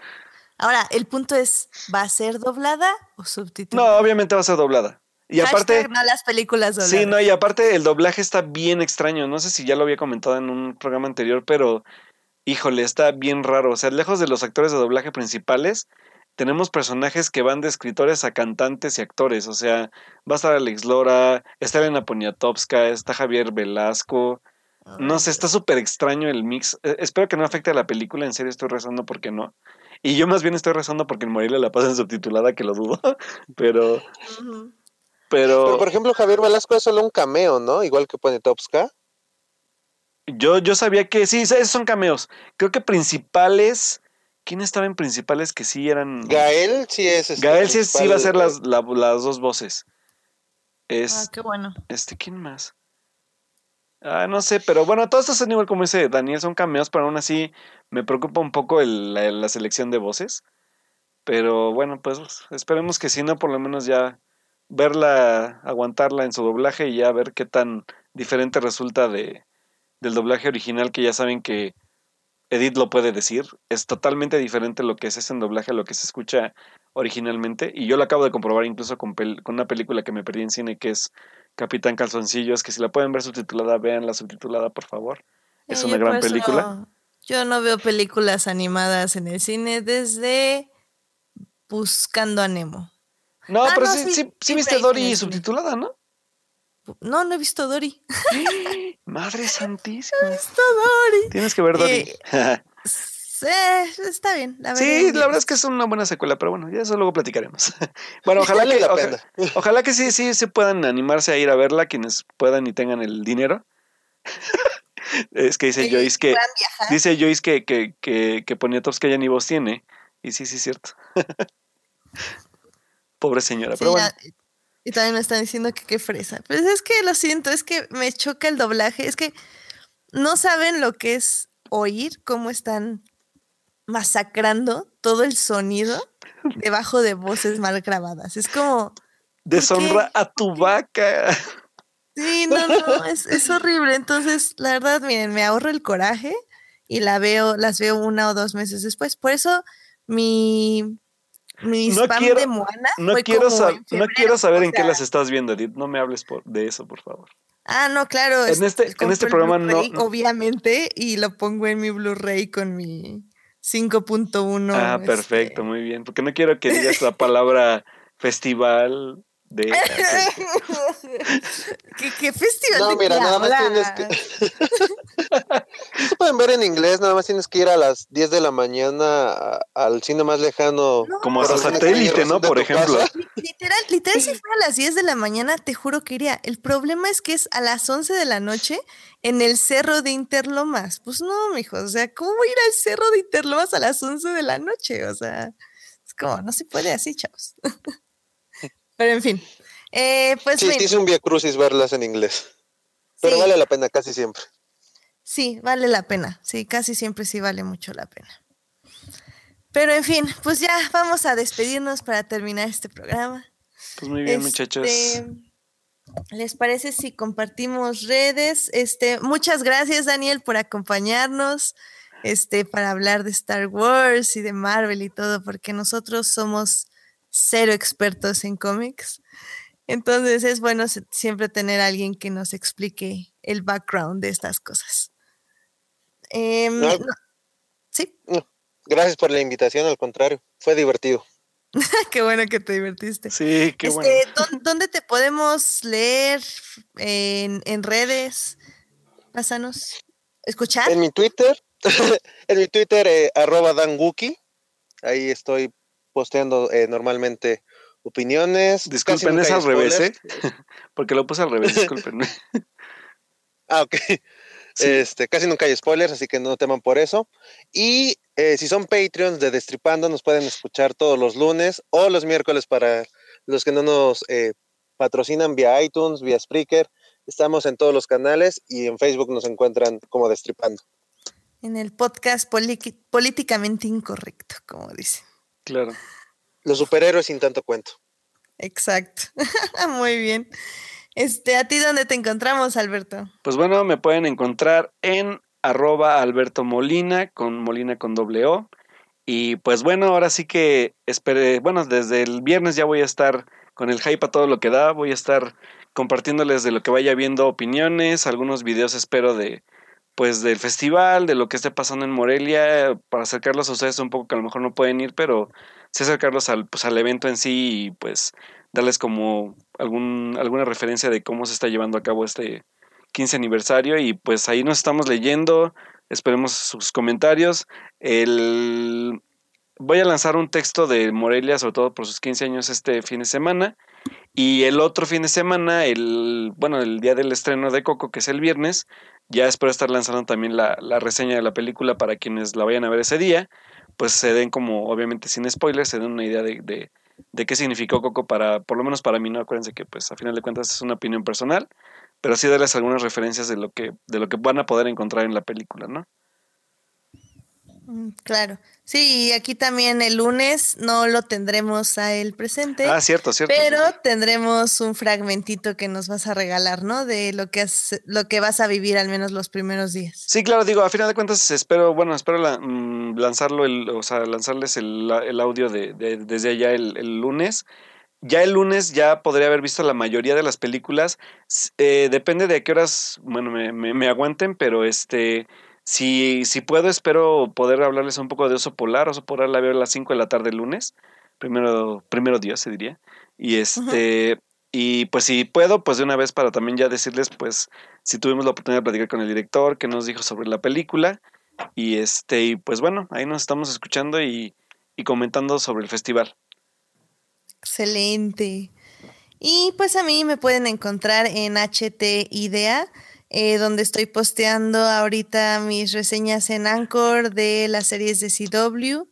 Ahora, el punto es, ¿va a ser doblada o No, subtitulada? obviamente va a ser doblada. Y aparte, no las películas dobladas. sí, no, y aparte el doblaje está bien extraño. No sé si ya lo había comentado en un programa anterior, pero híjole, está bien raro. O sea, lejos de los actores de doblaje principales, tenemos personajes que van de escritores a cantantes y actores. O sea, va a estar Alex Lora, está Elena Poniatowska, está Javier Velasco. No sé, está súper extraño el mix. Eh, espero que no afecte a la película, en serio estoy rezando porque no. Y yo más bien estoy rezando porque en Morelia la pasan subtitulada, que lo dudo. Pero, pero, Pero por ejemplo, Javier Velasco es solo un cameo, ¿no? Igual que pone Topska. yo, yo sabía que sí, esos son cameos. Creo que principales. ¿Quién estaba en principales que sí eran? Gael sí es. este, Gael sí, sí va a ser las, la- las dos voces. Es, Ah, qué bueno. este, ¿quién más? Ah, no sé, pero bueno, todos estos son igual como ese Daniel, son cameos, pero aún así me preocupa un poco el- la, la selección de voces. Pero bueno, pues esperemos que si no, por lo menos ya verla, aguantarla en su doblaje y ya ver qué tan diferente resulta de, del doblaje original, que ya saben que Edith lo puede decir. Es totalmente diferente lo que es ese en doblaje a lo que se escucha originalmente. Y yo lo acabo de comprobar incluso con, pel- con una película que me perdí en cine que es Capitán Calzoncillos, que si la pueden ver subtitulada, vean la subtitulada, por favor. Es una gran por eso película. no- yo no veo películas animadas en el cine desde Buscando a Nemo. No, Ah, pero no, sí, sí, sí, viste Dory subtitulada, ¿no? No, no he visto Dory. Madre santísima. No he visto Dory. Tienes que ver Dory. Eh, Sí, está bien. La sí, la verdad es que es una buena secuela, pero bueno, ya eso luego platicaremos. bueno, ojalá que, la oja- pena. ojalá que sí, sí se puedan animarse a ir a verla, quienes puedan y tengan el dinero. es que dice Joyce que, dice Joyce que, que, que, que Poniatowska ya ni voz tiene. Y sí, sí, es cierto. Pobre señora, Sí, pero bueno. la- Y también me están diciendo que qué fresa. Pues es que lo siento, es que me choca el doblaje. Es que no saben lo que es oír cómo están masacrando todo el sonido debajo de voces mal grabadas. Es como. Deshonra a tu vaca. Sí, no, no, es, es, horrible. Entonces, la verdad, miren, me ahorro el coraje y la veo, las veo una o dos meses después. Por eso mi, mi no spam quiero, de Moana. No fue quiero, como sab- en no febrero, quiero saber o en qué las estás viendo, Edith. No me hables por, de eso, por favor. Ah, no, claro. En este- en este programa no- Blu-ray, Obviamente, y lo pongo en mi Blu-ray con mi 5.1. ah, este, perfecto, muy bien. Porque no quiero que digas la palabra festival de... ¿Qué, qué festival No, de mira, nada más tienes que. Se pueden ver en inglés, nada más tienes que ir a las 10 de la mañana al cine más lejano. No, Como hasta satélite, ¿no? Por ejemplo. Literal, literal, si fuera a las 10 de la mañana, te juro que iría. El problema es que es a las 11 de la noche en el cerro de Interlomas. Pues no, mijo, o sea, ¿cómo voy a ir al cerro de Interlomas a las 11 de la noche? O sea, es como, no se puede así, chavos. Pero en fin, eh, pues Sí, sí, es un via crucis verlas en inglés. Pero sí, vale la pena casi siempre. sí, vale la pena. Sí, casi siempre sí vale mucho la pena. Pero en fin, pues ya vamos a despedirnos para terminar este programa. Pues muy bien, muchachos. Este, ¿Les parece si compartimos redes? Este, muchas gracias, Daniel, por acompañarnos, este, para hablar de Star Wars y de Marvel y todo, porque nosotros somos cero expertos en cómics. Entonces es bueno siempre tener a alguien que nos explique el background de estas cosas. Em, No. no- sí, Gracias por la invitación, al contrario, fue divertido. qué bueno que te divertiste. Sí, qué Este, bueno. ¿dó- ¿Dónde te podemos leer? ¿En, en redes? Pásanos. ¿Escuchar? En mi Twitter, en mi Twitter, eh, arroba danguki, ahí estoy posteando eh, normalmente opiniones. Disculpen, es al revés, ¿eh? Porque lo puse al revés, disculpen. Ah, ok. Sí. Este, casi nunca hay spoilers, así que no teman por eso. Y eh, si son Patreons de Destripando, nos pueden escuchar todos los lunes o los miércoles para los que no nos eh, patrocinan vía iTunes, vía Spreaker. Estamos en todos los canales y en Facebook nos encuentran como Destripando. En el podcast políticamente incorrecto, como dicen. Claro. Los superhéroes sin tanto cuento. Exacto. Muy bien. Este, ¿a ti dónde te encontramos, Alberto? Pues bueno, me pueden encontrar en arroba Alberto Molina, con Molina con doble O. Y pues bueno, ahora sí que esperé, bueno, desde el viernes ya voy a estar con el hype a todo lo que da, voy a estar compartiéndoles de lo que vaya viendo opiniones, algunos videos espero de pues del festival, de lo que esté pasando en Morelia, para acercarlos a ustedes un poco que a lo mejor no pueden ir, pero sí acercarlos al, pues, al evento en sí y pues darles como algún, alguna referencia de cómo se está llevando a cabo este 15 aniversario y pues ahí nos estamos leyendo, esperemos sus comentarios. El... Voy a lanzar un texto de Morelia, sobre todo por sus 15 años este fin de semana. Y el otro fin de semana, el bueno, el día del estreno de Coco, que es el viernes, ya espero estar lanzando también la, la reseña de la película para quienes la vayan a ver ese día. Pues se den como, obviamente sin spoilers, se den una idea de, de, de qué significó Coco para, por lo menos para mí, no acuérdense que pues a final de cuentas es una opinión personal, pero sí darles algunas referencias de lo que, de lo que van a poder encontrar en la película, ¿no? Mm, Claro. Sí, y aquí también el lunes no lo tendremos a él presente. Ah, cierto, cierto. Pero tendremos un fragmentito que nos vas a regalar, ¿no? De lo que has- lo que vas a vivir al menos los primeros días. Sí, claro, digo, a final de cuentas espero, bueno, espero la- mm, lanzarlo, el, o sea, lanzarles el, el audio de, de- desde allá el, el lunes. Ya el lunes ya podría haber visto la mayoría de las películas. Eh, depende de qué horas, bueno, me, me- me aguanten, pero este, si, si puedo, espero poder hablarles un poco de Oso Polar. Oso Polar la veo a las 5 de la tarde el lunes. Primero, primero Dios, se diría. Y este, y pues si puedo, pues de una vez para también ya decirles, pues, si tuvimos la oportunidad de platicar con el director, que nos dijo sobre la película. Y este, y pues bueno, ahí nos estamos escuchando y, y comentando sobre el festival. Excelente. Y pues a mí me pueden encontrar en HTIDA, eh, donde estoy posteando ahorita mis reseñas en Anchor de las series de CW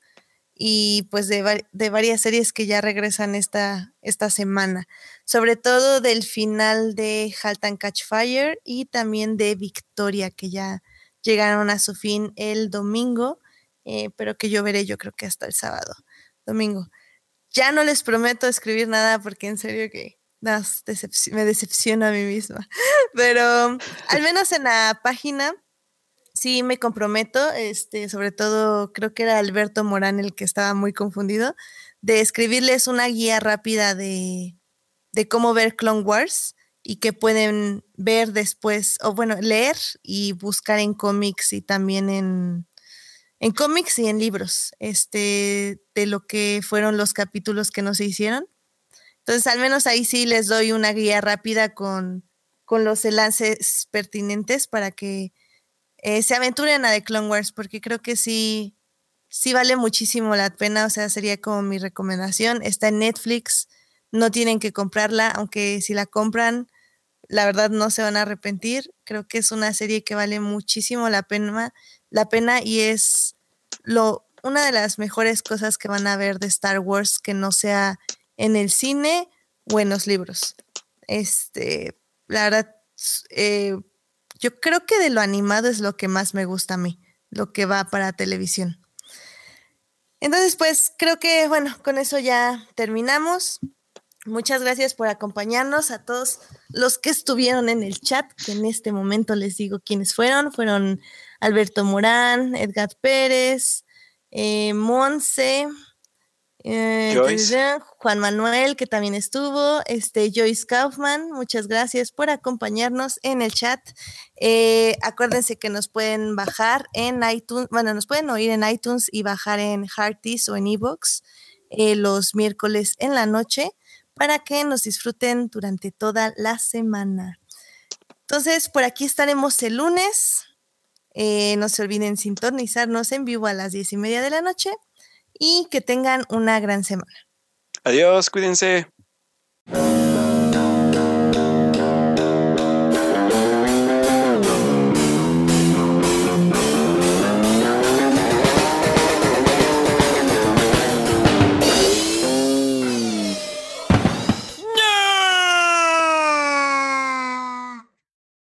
y pues de, de varias series que ya regresan esta, esta semana. sobre todo del final de Halt and Catch Fire y también de Victoria, que ya llegaron a su fin el domingo, eh, pero que yo veré yo creo que hasta el sábado, domingo. Ya no les prometo escribir nada porque en serio que me decepciona a mí misma, pero al menos en la página sí me comprometo, este, sobre todo creo que era Alberto Morán el que estaba muy confundido, de escribirles una guía rápida de, de cómo ver Clone Wars y que pueden ver después, o bueno, leer y buscar en cómics y también en, en cómics y en libros, este, de lo que fueron los capítulos que no se hicieron. Entonces, al menos ahí sí les doy una guía rápida con, con los enlaces pertinentes para que eh, se aventuren a The Clone Wars, porque creo que sí, sí vale muchísimo la pena, o sea, sería como mi recomendación. Está en Netflix, no tienen que comprarla, aunque si la compran, la verdad no se van a arrepentir. Creo que es una serie que vale muchísimo la pena, la pena y es lo, una de las mejores cosas que van a ver de Star Wars que no sea en el cine o en los libros. Este, la verdad, eh, yo creo que de lo animado es lo que más me gusta a mí, lo que va para televisión. Entonces, pues creo que, bueno, con eso ya terminamos. Muchas gracias por acompañarnos a todos los que estuvieron en el chat, que en este momento les digo quiénes fueron. Fueron Alberto Morán, Edgar Pérez, eh, Monse, eh, Juan Manuel, que también estuvo, este, Joyce Kaufman, muchas gracias por acompañarnos en el chat. Eh, acuérdense que nos pueden bajar en iTunes, bueno, nos pueden oír en iTunes y bajar en Hearties o en Evox eh, los miércoles en la noche para que nos disfruten durante toda la semana. Entonces, por aquí estaremos el lunes. no se olviden sintonizarnos en vivo a las diez y media de la noche y que tengan una gran semana. Adiós, cuídense.